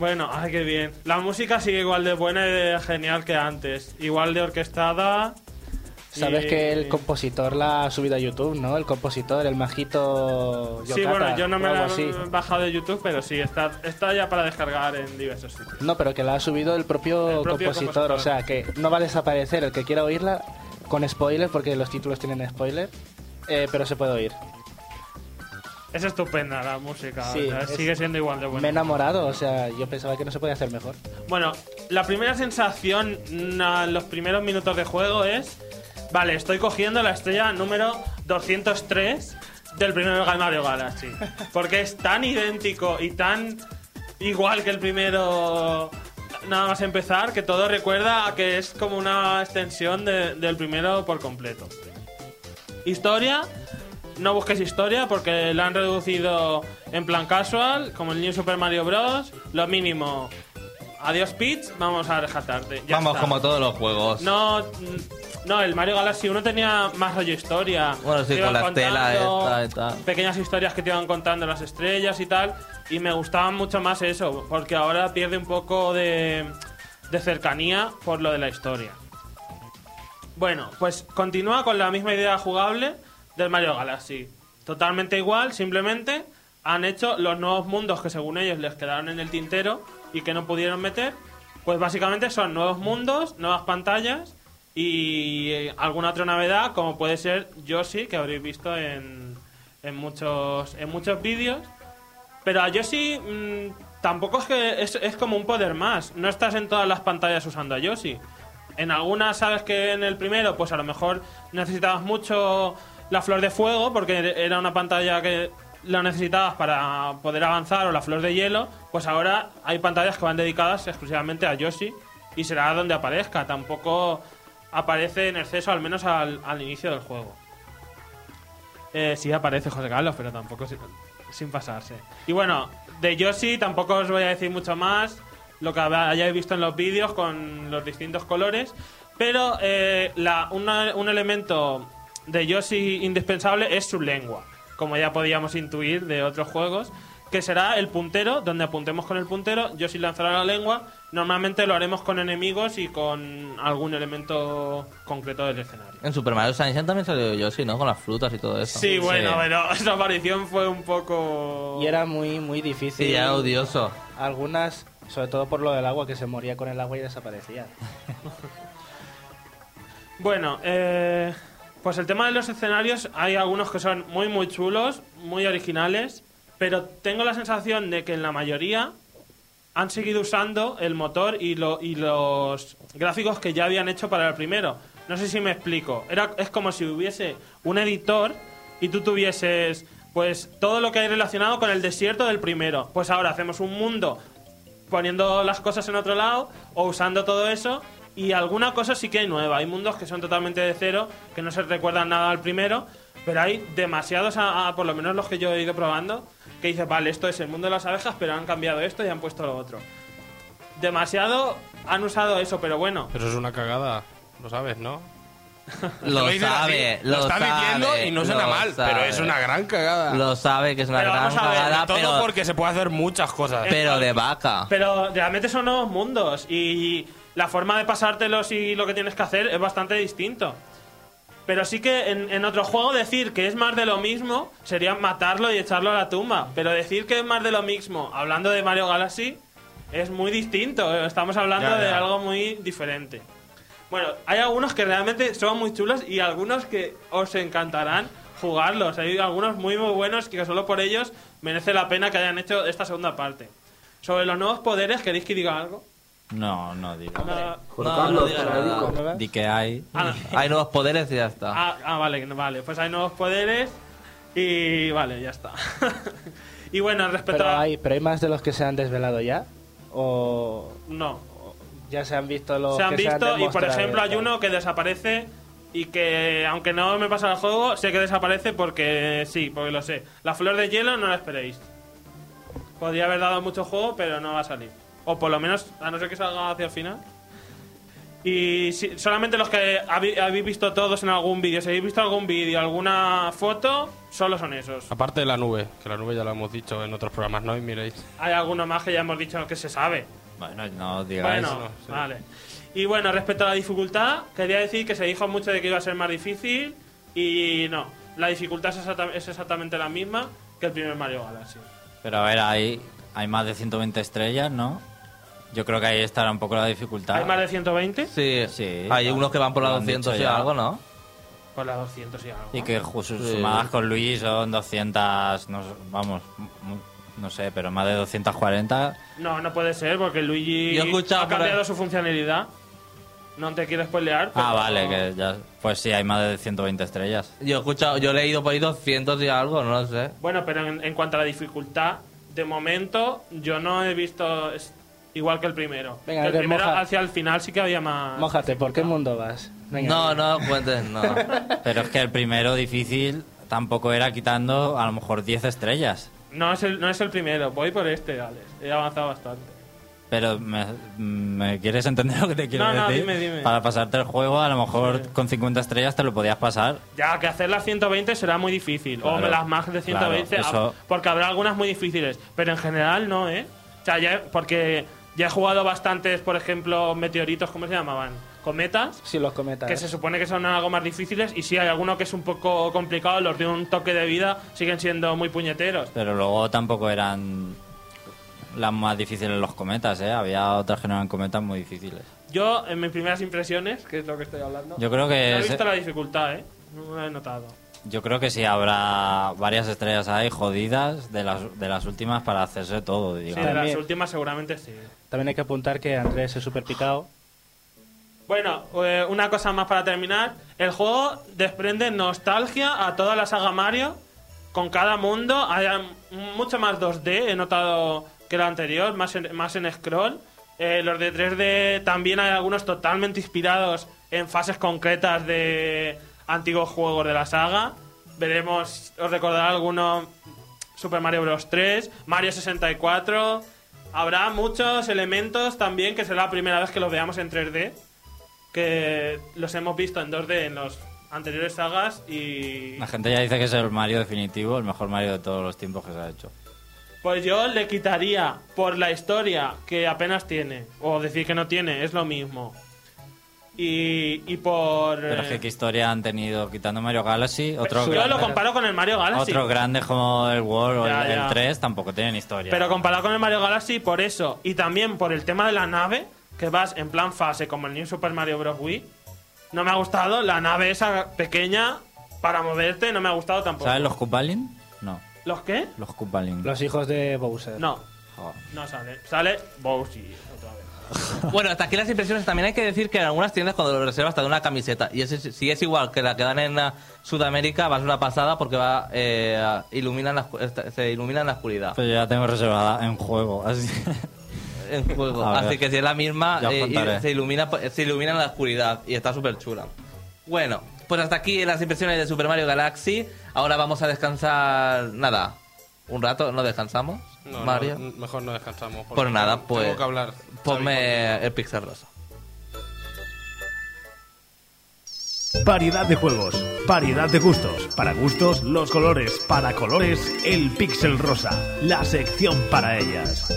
Bueno, ay, qué bien. La música sigue igual de buena y de genial que antes. Igual de orquestada. Sabes y- que el compositor la ha subido a YouTube, ¿no? El compositor, el majito Sí, Yokata, bueno, yo no me la he bajado de YouTube, pero sí, está, está ya para descargar en diversos sitios. No, pero que la ha subido el propio, El propio compositor, compositor. o sea, que no va a desaparecer el que quiera oírla con spoiler, porque los títulos tienen spoiler, eh, pero se puede oír. Es estupenda la música, Sí, o sea, es- sigue siendo igual de Me he buena. enamorado, o sea, yo pensaba que no se podía hacer mejor. Bueno, la primera sensación en los primeros minutos de juego es... Vale, estoy cogiendo la estrella número 203 del primer Mario Galaxy. Porque es tan idéntico y tan igual que el primero nada más empezar que todo recuerda a que es como una extensión de- del primero por completo. Historia, no busques historia porque la han reducido en plan casual, como el New Super Mario Bros. Lo mínimo. Adiós Peach, vamos a rescatarte. Ya Vamos, está. como todos los juegos. No, no, el Mario Galaxy 1 tenía más rollo historia. Bueno, sí, Te con iban la estela contando esta y tal. Pequeñas historias que te iban contando las estrellas y tal. Y me gustaba mucho más eso, porque ahora pierde un poco de, de cercanía por lo de la historia. Bueno, pues continúa con la misma idea jugable del Mario Galaxy. Totalmente igual, simplemente han hecho los nuevos mundos que según ellos les quedaron en el tintero y que no pudieron meter. Pues básicamente son nuevos mundos, nuevas pantallas y eh, alguna otra novedad como puede ser Yoshi que habréis visto en, en muchos en muchos vídeos. Pero a Yoshi mm, tampoco es que es, es como un poder más. No estás en todas las pantallas usando a Yoshi. En algunas sabes que en el primero, pues a lo mejor necesitabas mucho la flor de fuego, porque era una pantalla que lo necesitabas para poder avanzar, o la flor de hielo. Pues ahora hay pantallas que van dedicadas exclusivamente a Yoshi y será donde aparezca. Tampoco aparece en exceso, al menos al, al inicio del juego. Eh, sí aparece José Carlos, pero tampoco sin, sin pasarse. Y bueno, de Yoshi tampoco os voy a decir mucho más. Lo que hayáis visto en los vídeos con los distintos colores. Pero eh, la, un elemento de Yoshi indispensable es su lengua. Como ya podíamos intuir de otros juegos. Que será el puntero, donde apuntemos con el puntero. Yoshi lanzará la lengua. Normalmente lo haremos con enemigos y con algún elemento concreto del escenario. En Super Mario Sunshine también salió Yoshi, ¿no? Con las frutas y todo eso. Sí, bueno, Sí. pero esa aparición fue un poco... Y era muy, muy difícil. Sí, era odioso. Algunas, sobre todo por lo del agua, que se moría con el agua y desaparecía. Bueno, eh, pues el tema de los escenarios, hay algunos que son muy, muy chulos, muy originales, pero tengo la sensación de que en la mayoría han seguido usando el motor y, lo- y los gráficos que ya habían hecho para el primero. No sé si me explico. Era, es como si hubiese un editor y tú tuvieses pues todo lo que hay relacionado con el desierto del primero. Pues ahora hacemos un mundo poniendo las cosas en otro lado o usando todo eso y alguna cosa sí que hay nueva. Hay mundos que son totalmente de cero, que no se recuerdan nada al primero, pero hay demasiados, a- a- por lo menos los que yo he ido probando, que dices, vale, esto es el mundo de las abejas, pero han cambiado esto y han puesto lo otro. Demasiado han usado eso, pero bueno. Pero es una cagada, lo sabes, ¿no? Lo así, sabe, lo, está sabe, diciendo y no suena lo mal, pero sabe. es una gran cagada. Lo sabe que es una Pero gran vamos a ver, cagada, Todo pero, porque se puede hacer muchas cosas. pero de vaca. Pero realmente son nuevos mundos y la forma de pasártelos y lo que tienes que hacer es bastante distinto. Pero sí que en, en otro juego decir que es más de lo mismo sería matarlo y echarlo a la tumba. Pero decir que es más de lo mismo, hablando de Mario Galaxy, es muy distinto. Estamos hablando Ya, ya. de algo muy diferente. Bueno, hay algunos que realmente son muy chulos y algunos que os encantarán jugarlos. Hay algunos muy muy buenos que solo por ellos merece la pena que hayan hecho esta segunda parte. Sobre los nuevos poderes, ¿queréis que diga algo? No, no digo. No. No, no nada. Di que hay. Ah, Hay nuevos poderes y ya está. ah, ah, vale, vale. Pues hay nuevos poderes y vale, ya está. y bueno, respecto Pero a... hay, pero hay más de los que se han desvelado ya. O No. ya se han visto los Se han que visto y por demostrado ejemplo hay tal. uno que desaparece y que aunque no me pasa el juego, sé que desaparece porque sí, porque lo sé. La flor de hielo no la esperéis. Podría haber dado mucho juego, pero no va a salir. O por lo menos, a no ser que salga hacia el final. Y si- solamente los que habéis, visto todos en algún vídeo, si habéis visto algún vídeo, alguna foto, solo son esos. Aparte de la nube, que la nube ya lo hemos dicho en otros programas, ¿no? Y miréis. Hay alguno más que ya hemos dicho que se sabe. Bueno, no digáis. Bueno, no, sí. vale. Y bueno, respecto a la dificultad, quería decir que se dijo mucho de que iba a ser más difícil y no. La dificultad es, exacta- es exactamente la misma que el primer Mario Galaxy. Pero a ver, hay, hay más de 120 estrellas, ¿no? Yo creo que ahí estará un poco la dificultad. ¿Hay más de 120? Sí, Sí, hay claro. unos que van por la Lo han 200 y algo, ¿no? Por las 200 y algo. Y que Sí. sumadas con Luis son 200, no, sé, vamos, no sé, pero más de 240. No, no puede ser porque Luigi Yo he escuchado ha cambiado su funcionalidad. No te quiero spoilear. pero- Ah, vale, que ya. Pues sí, hay más de 120 estrellas. Yo he escuchado, yo he leído por ahí 200 y algo, no lo sé. Bueno, pero en, en cuanto a la dificultad, de momento yo no he visto igual que el primero. Venga, Que el primero moja. hacia el final sí que había más. Mójate, ¿por qué mundo vas? Venga. No, no cuentes, no. Pero es que el primero difícil tampoco era quitando a lo mejor 10 estrellas. No es, el, no es el primero, voy por este, Alex. He avanzado bastante. Pero me, me quieres entender lo que te quiero No, no, decir. dime, dime. Para pasarte el juego, a lo mejor con 50 estrellas te lo podías pasar. Ya, que hacer las 120 será muy difícil. Claro, o las más de 120, claro, eso- porque habrá algunas muy difíciles. Pero en general no, ¿eh? O sea, ya, porque ya he jugado bastantes, por ejemplo, meteoritos, ¿cómo se llamaban? cometas. Sí, los cometas. Que se supone que son algo más difíciles y si hay alguno que es un poco complicado, los de un toque de vida siguen siendo muy puñeteros. Pero luego tampoco eran las más difíciles los cometas, ¿eh? Había otras que no eran cometas muy difíciles. Yo, en mis primeras impresiones, que es lo que estoy hablando, Yo creo no que he es- visto la dificultad, ¿eh? No la he notado. Yo creo que sí habrá varias estrellas ahí jodidas de las, de las últimas para hacerse todo, Sí, digamos. de las últimas seguramente sí. También hay que apuntar que Andrés es súper picado. Bueno, eh, una cosa más para terminar. El juego desprende nostalgia a toda la saga Mario. Con cada mundo hay mucho más 2D, he notado que el anterior, más en, más en scroll. Eh, los de 3D también hay algunos totalmente inspirados en fases concretas de antiguos juegos de la saga. Veremos, os recordará alguno Super Mario Bros. 3, Mario 64. Habrá muchos elementos también que será la primera vez que los veamos en 3D que los hemos visto en 2D en los anteriores sagas y La gente ya dice que es el Mario definitivo, el mejor Mario de todos los tiempos que se ha hecho. pues yo le quitaría por la historia que apenas tiene o decir que no tiene es lo mismo y, y por Pero es eh, que qué historia han tenido quitando Mario Galaxy, otro yo grande, lo comparo con el Mario Galaxy otros grandes como el World o el, el ya. 3 tampoco tienen historia. pero comparado con el Mario Galaxy por eso y también por el tema de la nave que vas en plan fase como el New Super Mario Bros. Wii no me ha gustado la nave esa pequeña para moverte no me ha gustado tampoco ¿Sabes los Koopalin? No, ¿los qué? los Koopalin. Los hijos de Bowser. no no sale sale Bowser Bueno, hasta aquí las impresiones. También hay que decir que en algunas tiendas cuando lo reservas te dan una camiseta. Y si es igual que la que dan en ah, Sudamérica, va a ser una pasada porque va eh, iluminan la se ilumina en la oscuridad. Pues yo ya tengo reservada en juego, así. En juego. Así que si es la misma, eh, se, ilumina, se ilumina en la oscuridad. Y está súper chula. Bueno, pues hasta aquí las impresiones de Super Mario Galaxy. Ahora vamos a descansar. Nada, un rato, ¿no descansamos? No, Mario. no, mejor no descansamos. porque Pues nada, pues. Tengo que hablar. Ponme el Pixel Rosa. Variedad de juegos, variedad de gustos. Para gustos, los colores. Para colores, el pixel rosa. La sección para ellas.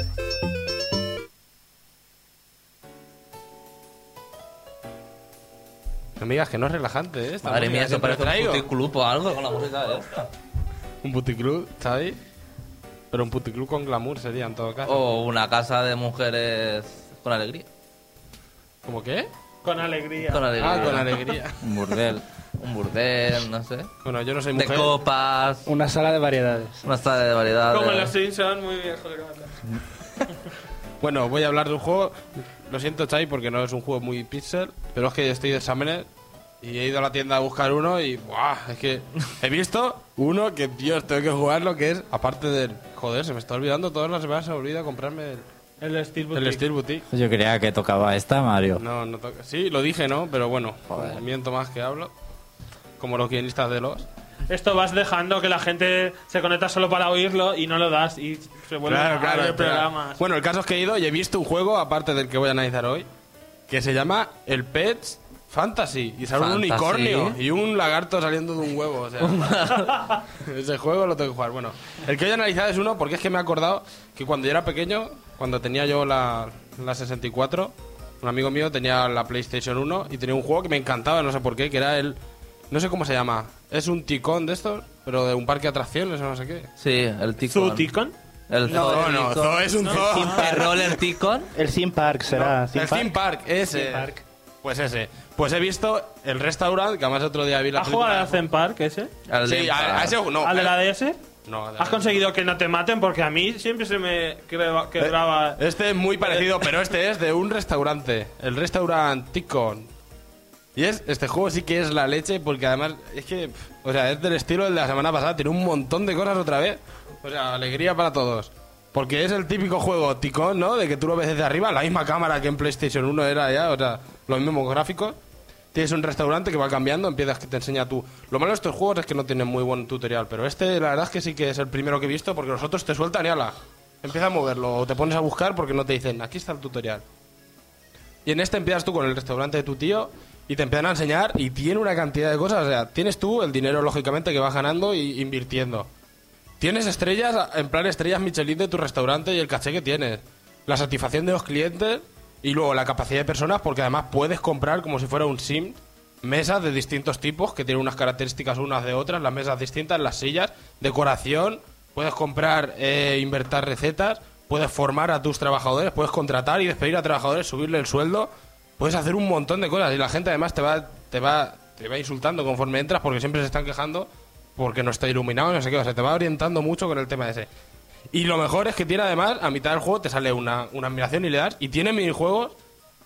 Digas que no es relajante, ¿eh? Esta Madre mía, eso parece un puticlub o algo con la música de esta. Un puticlub, ¿sabes? Pero un puticlub con glamour sería en todo caso. O una casa de mujeres con alegría. ¿Cómo qué? con alegría Con alegría. Ah, con alegría. Un burdel. Un burdel, no sé. bueno, yo no soy De mujer. copas, Una sala de variedades. una sala de variedades. como en los Simpsons muy viejos que mandan. Bueno, voy a hablar de un juego. Lo siento, Chai, porque no es un juego muy pixel. Pero es que estoy de exámenes y he ido a la tienda a buscar uno y. ¡buah! Es que he visto uno que, Dios, tengo que jugarlo. Que es, aparte del. Joder, se me está olvidando. Todas las semanas se me olvida comprarme el, el Steel el Boutique. Steel Boutique. Yo creía que tocaba esta, Mario. No, no toca. Sí, lo dije, ¿no? Pero bueno, Joder. miento más que hablo. Como los guionistas de los. esto vas dejando que la gente se conecta solo para oírlo y no lo das y se vuelve a ver espera. programas Bueno, el caso es que he ido y he visto un juego, aparte del que voy a analizar hoy, que se llama el Pets Fantasy. Y sale un Fantasy. unicornio y un lagarto saliendo de un huevo. O sea, ese juego lo tengo que jugar. Bueno, el que voy a analizar es uno porque es que me he acordado que cuando yo era pequeño, cuando tenía yo la, la 64, un amigo mío tenía la PlayStation 1 y tenía un juego que me encantaba, no sé por qué, que era el... No sé cómo se llama. Es un ticón de estos, pero de un parque de atracciones o no sé qué. Sí, el Ticon. Zooticon El No, zoo no, Ticon. zoo es un zoo. El roller Ticon. El Theme Park será. el Theme Park, ese. Theme Park. Pues ese. Pues he visto el restaurante, que además otro día vi la ¿has jugado al película. Zen Park ese? El Sí, a, a ese no. ¿al de eh, la DS? No, de- ¿has conseguido que no te maten? porque a mí siempre se me quebraba Este es muy parecido, pero este es de un restaurante. El restaurante Ticon. Y es, este juego sí que es la leche, porque además es que, pf, o sea, es del estilo del de la semana pasada, tiene un montón de cosas otra vez. O sea, alegría para todos. Porque es el típico juego Ticon, ¿no? De que tú lo ves desde arriba, la misma cámara que en PlayStation 1 era ya, o sea, los mismos gráficos. Tienes un restaurante que va cambiando, empiezas que te enseña tú. Lo malo de estos juegos es que no tienen muy buen tutorial, pero este la verdad es que sí que es el primero que he visto, porque los otros te sueltan y ala, empieza a moverlo, o te pones a buscar porque no te dicen, aquí está el tutorial. Y en este empiezas tú con el restaurante de tu tío y te empiezan a enseñar y tiene una cantidad de cosas. O sea, tienes tú el dinero, lógicamente, que vas ganando y invirtiendo. Tienes estrellas, en plan estrellas Michelin de tu restaurante y el caché que tienes. La satisfacción de los clientes Y luego la capacidad de personas, porque además puedes comprar como si fuera un sim mesas de distintos tipos que tienen unas características unas de otras, las mesas distintas, las sillas, decoración, puedes comprar, eh, invertir recetas, puedes formar a tus trabajadores, puedes contratar y despedir a trabajadores, subirle el sueldo, puedes hacer un montón de cosas y la gente además te va, te va, te va insultando conforme entras porque siempre se están quejando porque no está iluminado, no sé qué, o sea, te va orientando mucho con el tema ese. Y lo mejor es que tiene además, a mitad del juego te sale una, una admiración y le das, y tiene minijuegos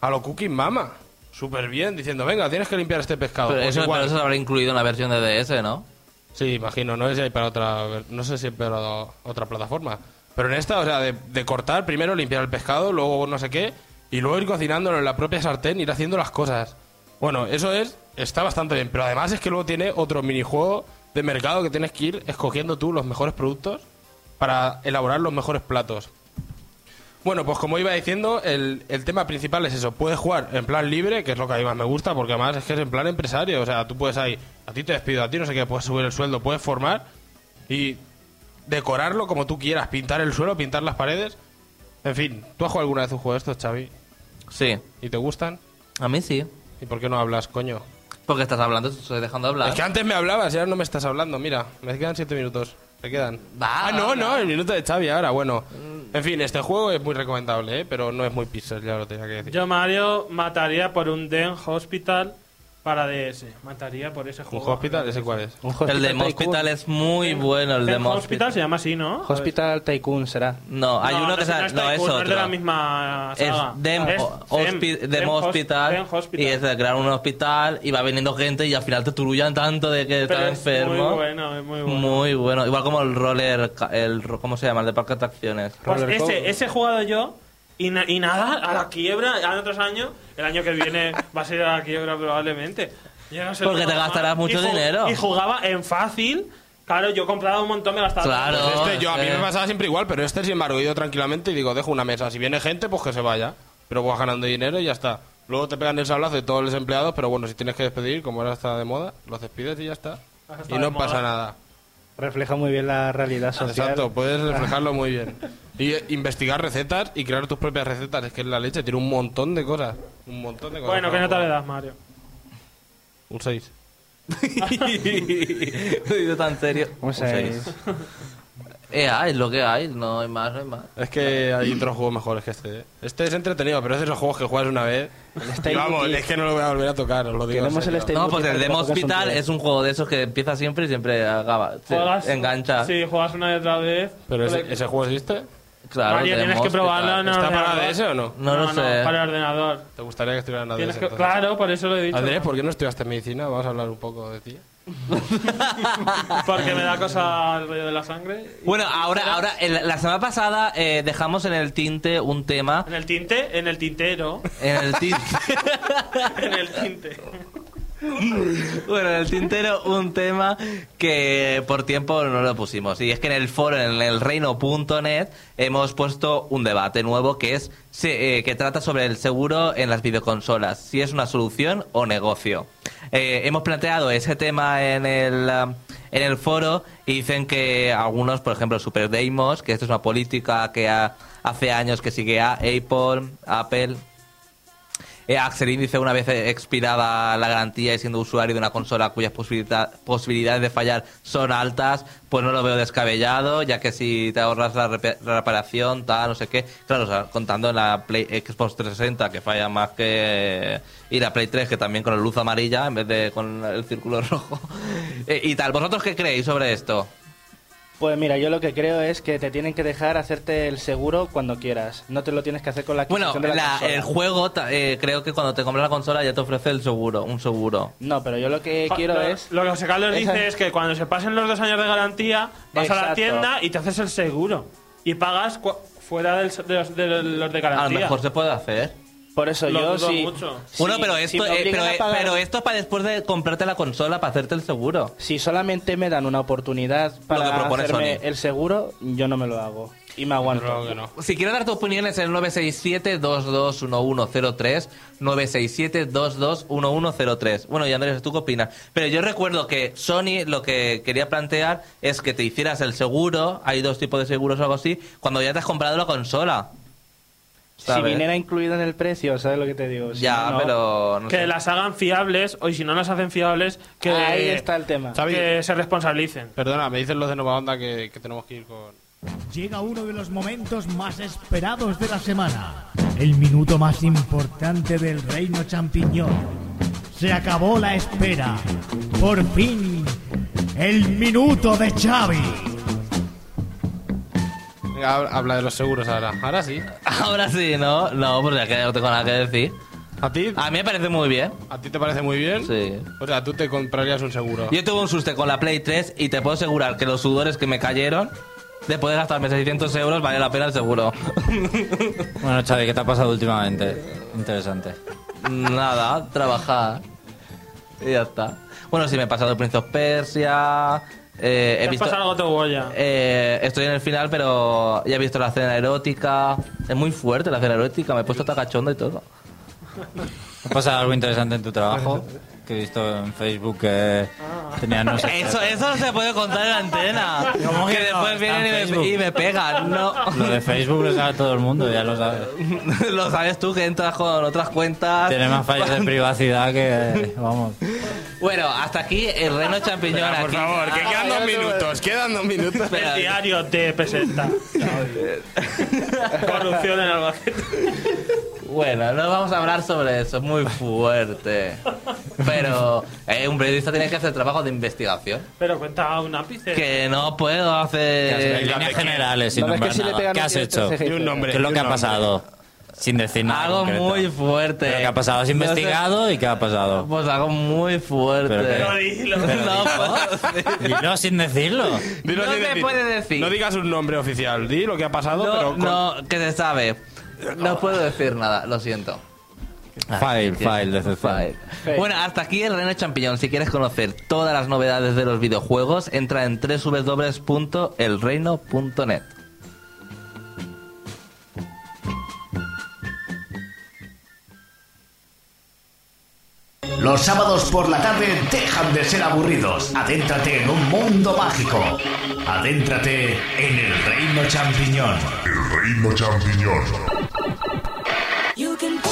a lo Cooking Mama. Súper bien, diciendo, venga, tienes que limpiar este pescado. Pero Pues eso, igual. pero eso se habrá incluido en la versión de DS, ¿no? Sí, imagino, no sé si hay para otra, no sé si hay para otra plataforma. Pero en esta, o sea, de, de cortar, primero limpiar el pescado, luego no sé qué, y luego ir cocinándolo en la propia sartén, ir haciendo las cosas. Bueno, eso es, está bastante bien, pero además es que luego tiene otro minijuego de mercado que tienes que ir escogiendo tú los mejores productos para elaborar los mejores platos. Bueno, pues como iba diciendo, el, el tema principal es eso. Puedes jugar en plan libre, que es lo que a mí más me gusta, porque además es que es en plan empresario. O sea, tú puedes ahí, a ti te despido, a ti no sé qué, puedes subir el sueldo, puedes formar y decorarlo como tú quieras, pintar el suelo, pintar las paredes. En fin, ¿tú has jugado alguna vez un juego de estos, Xavi? Sí. ¿Y te gustan? A mí sí. ¿Y por qué no hablas, coño? Porque estás hablando, te estoy dejando hablar. Es que antes me hablabas y ahora no me estás hablando. Mira, me quedan siete minutos. ¿Te quedan? Va, ah, no, va. no, el minuto de Xavi ahora, bueno. En fin, este juego es muy recomendable, ¿eh? pero no es muy pixel, ya lo tenía que decir. Yo, Mario, mataría por un Den Hospital para DS. Mataría por ese ¿Un juego. hospital? ¿Ese cuál es? Un el de Tycoon. Hospital es muy bueno, el de Hospital Hospital. se llama así, ¿no? Hospital Tycoon será. No, hay No, uno que se- no es no, es no es de la otro. misma Es saga. Dem, Es Hospital, y es de crear un hospital y va viniendo gente y al final te turullan tanto de que estás es enfermo. Muy bueno, es muy bueno. Muy bueno. Igual como el roller, ca- el ro- ¿cómo se llama? El de parque de atracciones. Pues ese, ese he jugado yo y, na- y nada, a la quiebra, ya en otros años, el año que viene va a ser a la quiebra probablemente. Yo no sé Porque te gastarás mucho Y dinero. Y jugaba en fácil. Claro, yo compraba un montón, me gastaba. Claro. Pues este, yo, a mí eh. me pasaba siempre igual, pero este, sin embargo, he ido tranquilamente y digo, dejo una mesa. Si viene gente, pues que se vaya. Pero vas ganando dinero y ya está. Luego te pegan el sablazo de todos los empleados, pero bueno, si tienes que despedir, como ahora está de moda, los despides y ya está. Y no moda. pasa nada refleja muy bien la realidad social. Exacto, puedes reflejarlo muy bien. Y eh, investigar recetas y crear tus propias recetas, es que es la leche, tiene un montón de cosas. Un montón de cosas. Bueno, ¿qué nota le das, Mario? Un 6. Lo he tan serio. Un 6. Eh, EA es lo que hay, no hay más, no hay más. Es que hay otros juegos mejores que este. ¿eh? Este es entretenido, pero es de los juegos que juegas una vez. Y vamos, es que no lo voy a volver a tocar, os lo digo. Queremos el no, pues el Demo Hospital es un juego de esos que empieza siempre y siempre acaba. Sí, Juegas- engancha. Sí, juegas una y otra vez. ¿Pero ese, ese juego existe? Claro, Mario, tienes que probarlo en ¿Está ordenador. para DS o no? No, lo sé. para el ordenador. ¿Te gustaría que estuviera en la DS? Que- claro, por eso lo he dicho. Andrés, ¿por qué no estudiaste medicina? Vamos a hablar un poco de ti. Porque me da cosa el rollo de la sangre. Bueno, ahora, ahora el- la semana pasada eh, dejamos en el tinte un tema. En el tinte, en el tintero. En el tinte. en el tinte. Bueno, en el tintero un tema que por tiempo no lo pusimos. Y es que en el foro, en el reino.net, hemos puesto un debate nuevo que es eh, que trata sobre el seguro en las videoconsolas. Si es una solución o negocio. Eh, hemos planteado ese tema en el, um, en el foro y dicen que algunos, por ejemplo, Super Deimos, que esto es una política que ha- hace años que sigue a Apple, Apple, eh, Axelin dice una vez expirada la garantía y siendo usuario de una consola cuyas posibilidades de fallar son altas, pues no lo veo descabellado, ya que si te ahorras la, la reparación, tal, no sé qué. Claro, o sea, contando la Play Xbox 360, que falla más que ir a Play 3, que también con la luz amarilla en vez de con el círculo rojo. Eh, y tal, ¿vosotros qué creéis sobre esto? Pues mira, yo lo que creo es que te tienen que dejar hacerte el seguro cuando quieras. No te lo tienes que hacer con la Bueno, adquisición de la, la- consola. el juego, eh, creo que cuando te compras la consola ya te ofrece el seguro, un seguro. No, pero yo lo que quiero lo, es... Lo que José Carlos Esa- dice es que cuando se pasen los dos años de garantía, vas a la tienda y te haces el seguro. Y pagas fuera del- de, los, de los de A lo garantía. mejor se puede hacer. Por eso Lo yo dudo sí... mucho. si- Bueno, pero si esto, me eh, obligan pero, a eh, pagar- pero esto es para después de comprarte la consola para hacerte el seguro. Si solamente me dan una oportunidad para propone hacerme Sony. el seguro, yo no me lo hago. Y me aguanto. Creo que no. Si quieres dar tu opinión es el 967-221103, 967-221103. Bueno, y Andrés, ¿tú qué opinas? Pero yo recuerdo que Sony lo que quería plantear es que te hicieras el seguro, hay dos tipos de seguros o algo así, cuando ya te has comprado la consola. Si viniera incluido en el precio, ¿sabes lo que te digo? Si Ya, no, pero no Que sé. las hagan fiables o y si no las hacen fiables, que, Ahí está el tema. Que se responsabilicen. Perdona, me dicen los de Nova Onda que, que tenemos que ir con... Llega uno de los momentos más esperados de la semana. El minuto más importante del reino champiñón. Se acabó la espera. Por fin, el minuto de Xavi. Habla de los seguros ahora. Ahora sí. Ahora sí, ¿no? No, pues ya que no tengo nada que decir. ¿A ti? A mí me parece muy bien. ¿A ti te parece muy bien? Sí. O sea, tú te comprarías un seguro. Yo tuve un susto con la Play 3 y te puedo asegurar que los sudores que me cayeron, después de gastarme 600 euros, vale la pena el seguro. Bueno, Xavi, ¿qué te ha pasado últimamente? Interesante. Nada, trabajar. Y ya está. Bueno, sí, me he pasado el Prince of Persia. Eh, he ¿Te has visto, pasado algo de Goya? eh, estoy en el final, pero ya he visto la cena erótica. Es muy fuerte la cena erótica, me he puesto hasta cachondo y todo. ¿Ha pasado algo interesante en tu trabajo? Que he visto en Facebook que tenías no sé Eso, eso no se puede contar en la antena. ¿Cómo que no? después vienen en y me, Facebook. y me pegan. No. Lo de Facebook lo sabe todo el mundo, ya lo sabes. Lo sabes tú que entras con otras cuentas. Tiene más fallos de privacidad que... Vamos. Bueno, hasta aquí el reino champiñón. Por aquí. favor, que quedan dos minutos. Quedan dos minutos. Espera. El diario te presenta. Corrupción en Albacete. Bueno, no vamos a hablar sobre eso, es muy fuerte. Pero eh, un periodista tiene que hacer trabajo de investigación. Pero cuenta un ápice. Que no puedo En hacer. líneas generales, sin No ves que nombrar si le nada. pegan ¿Qué has hecho? ¿Qué un nombre. es lo que un ha nombre. pasado? Sin decir nada Algo concreto. muy fuerte. ¿Pero qué ha pasado? ¿Has No sé. investigado y qué ha pasado? Pues algo muy fuerte. Pero Pero dilo. no puedo decir. Dilo sin decirlo. Dilo No sin se puede decir. No digas un nombre oficial. Di lo que ha pasado, No, pero... con- no, que se sabe. No puedo decir nada, lo siento. File, file, decepción. File. Bueno, hasta aquí el Reino Champiñón. Si quieres conocer todas las novedades de los videojuegos, entra en www.elreino.net. Los sábados por la tarde dejan de ser aburridos. Adéntrate en un mundo mágico. Adéntrate en el reino champiñón. El reino champiñón.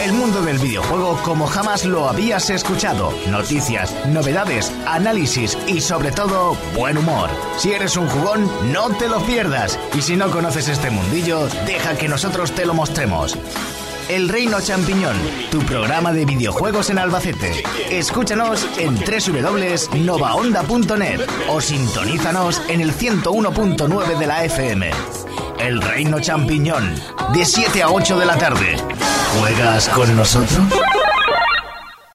El mundo del videojuego como jamás lo habías escuchado. Noticias, novedades, análisis y sobre todo buen humor. Si eres un jugón, no te lo pierdas. Y si no conoces este mundillo, deja que nosotros te lo mostremos. El Reino Champiñón, tu programa de videojuegos en Albacete. Escúchanos en www.novaonda.net o sintonízanos en el 101.9 de la FM. El Reino Champiñón, de 7 a 8 de la tarde. ¿Juegas con nosotros?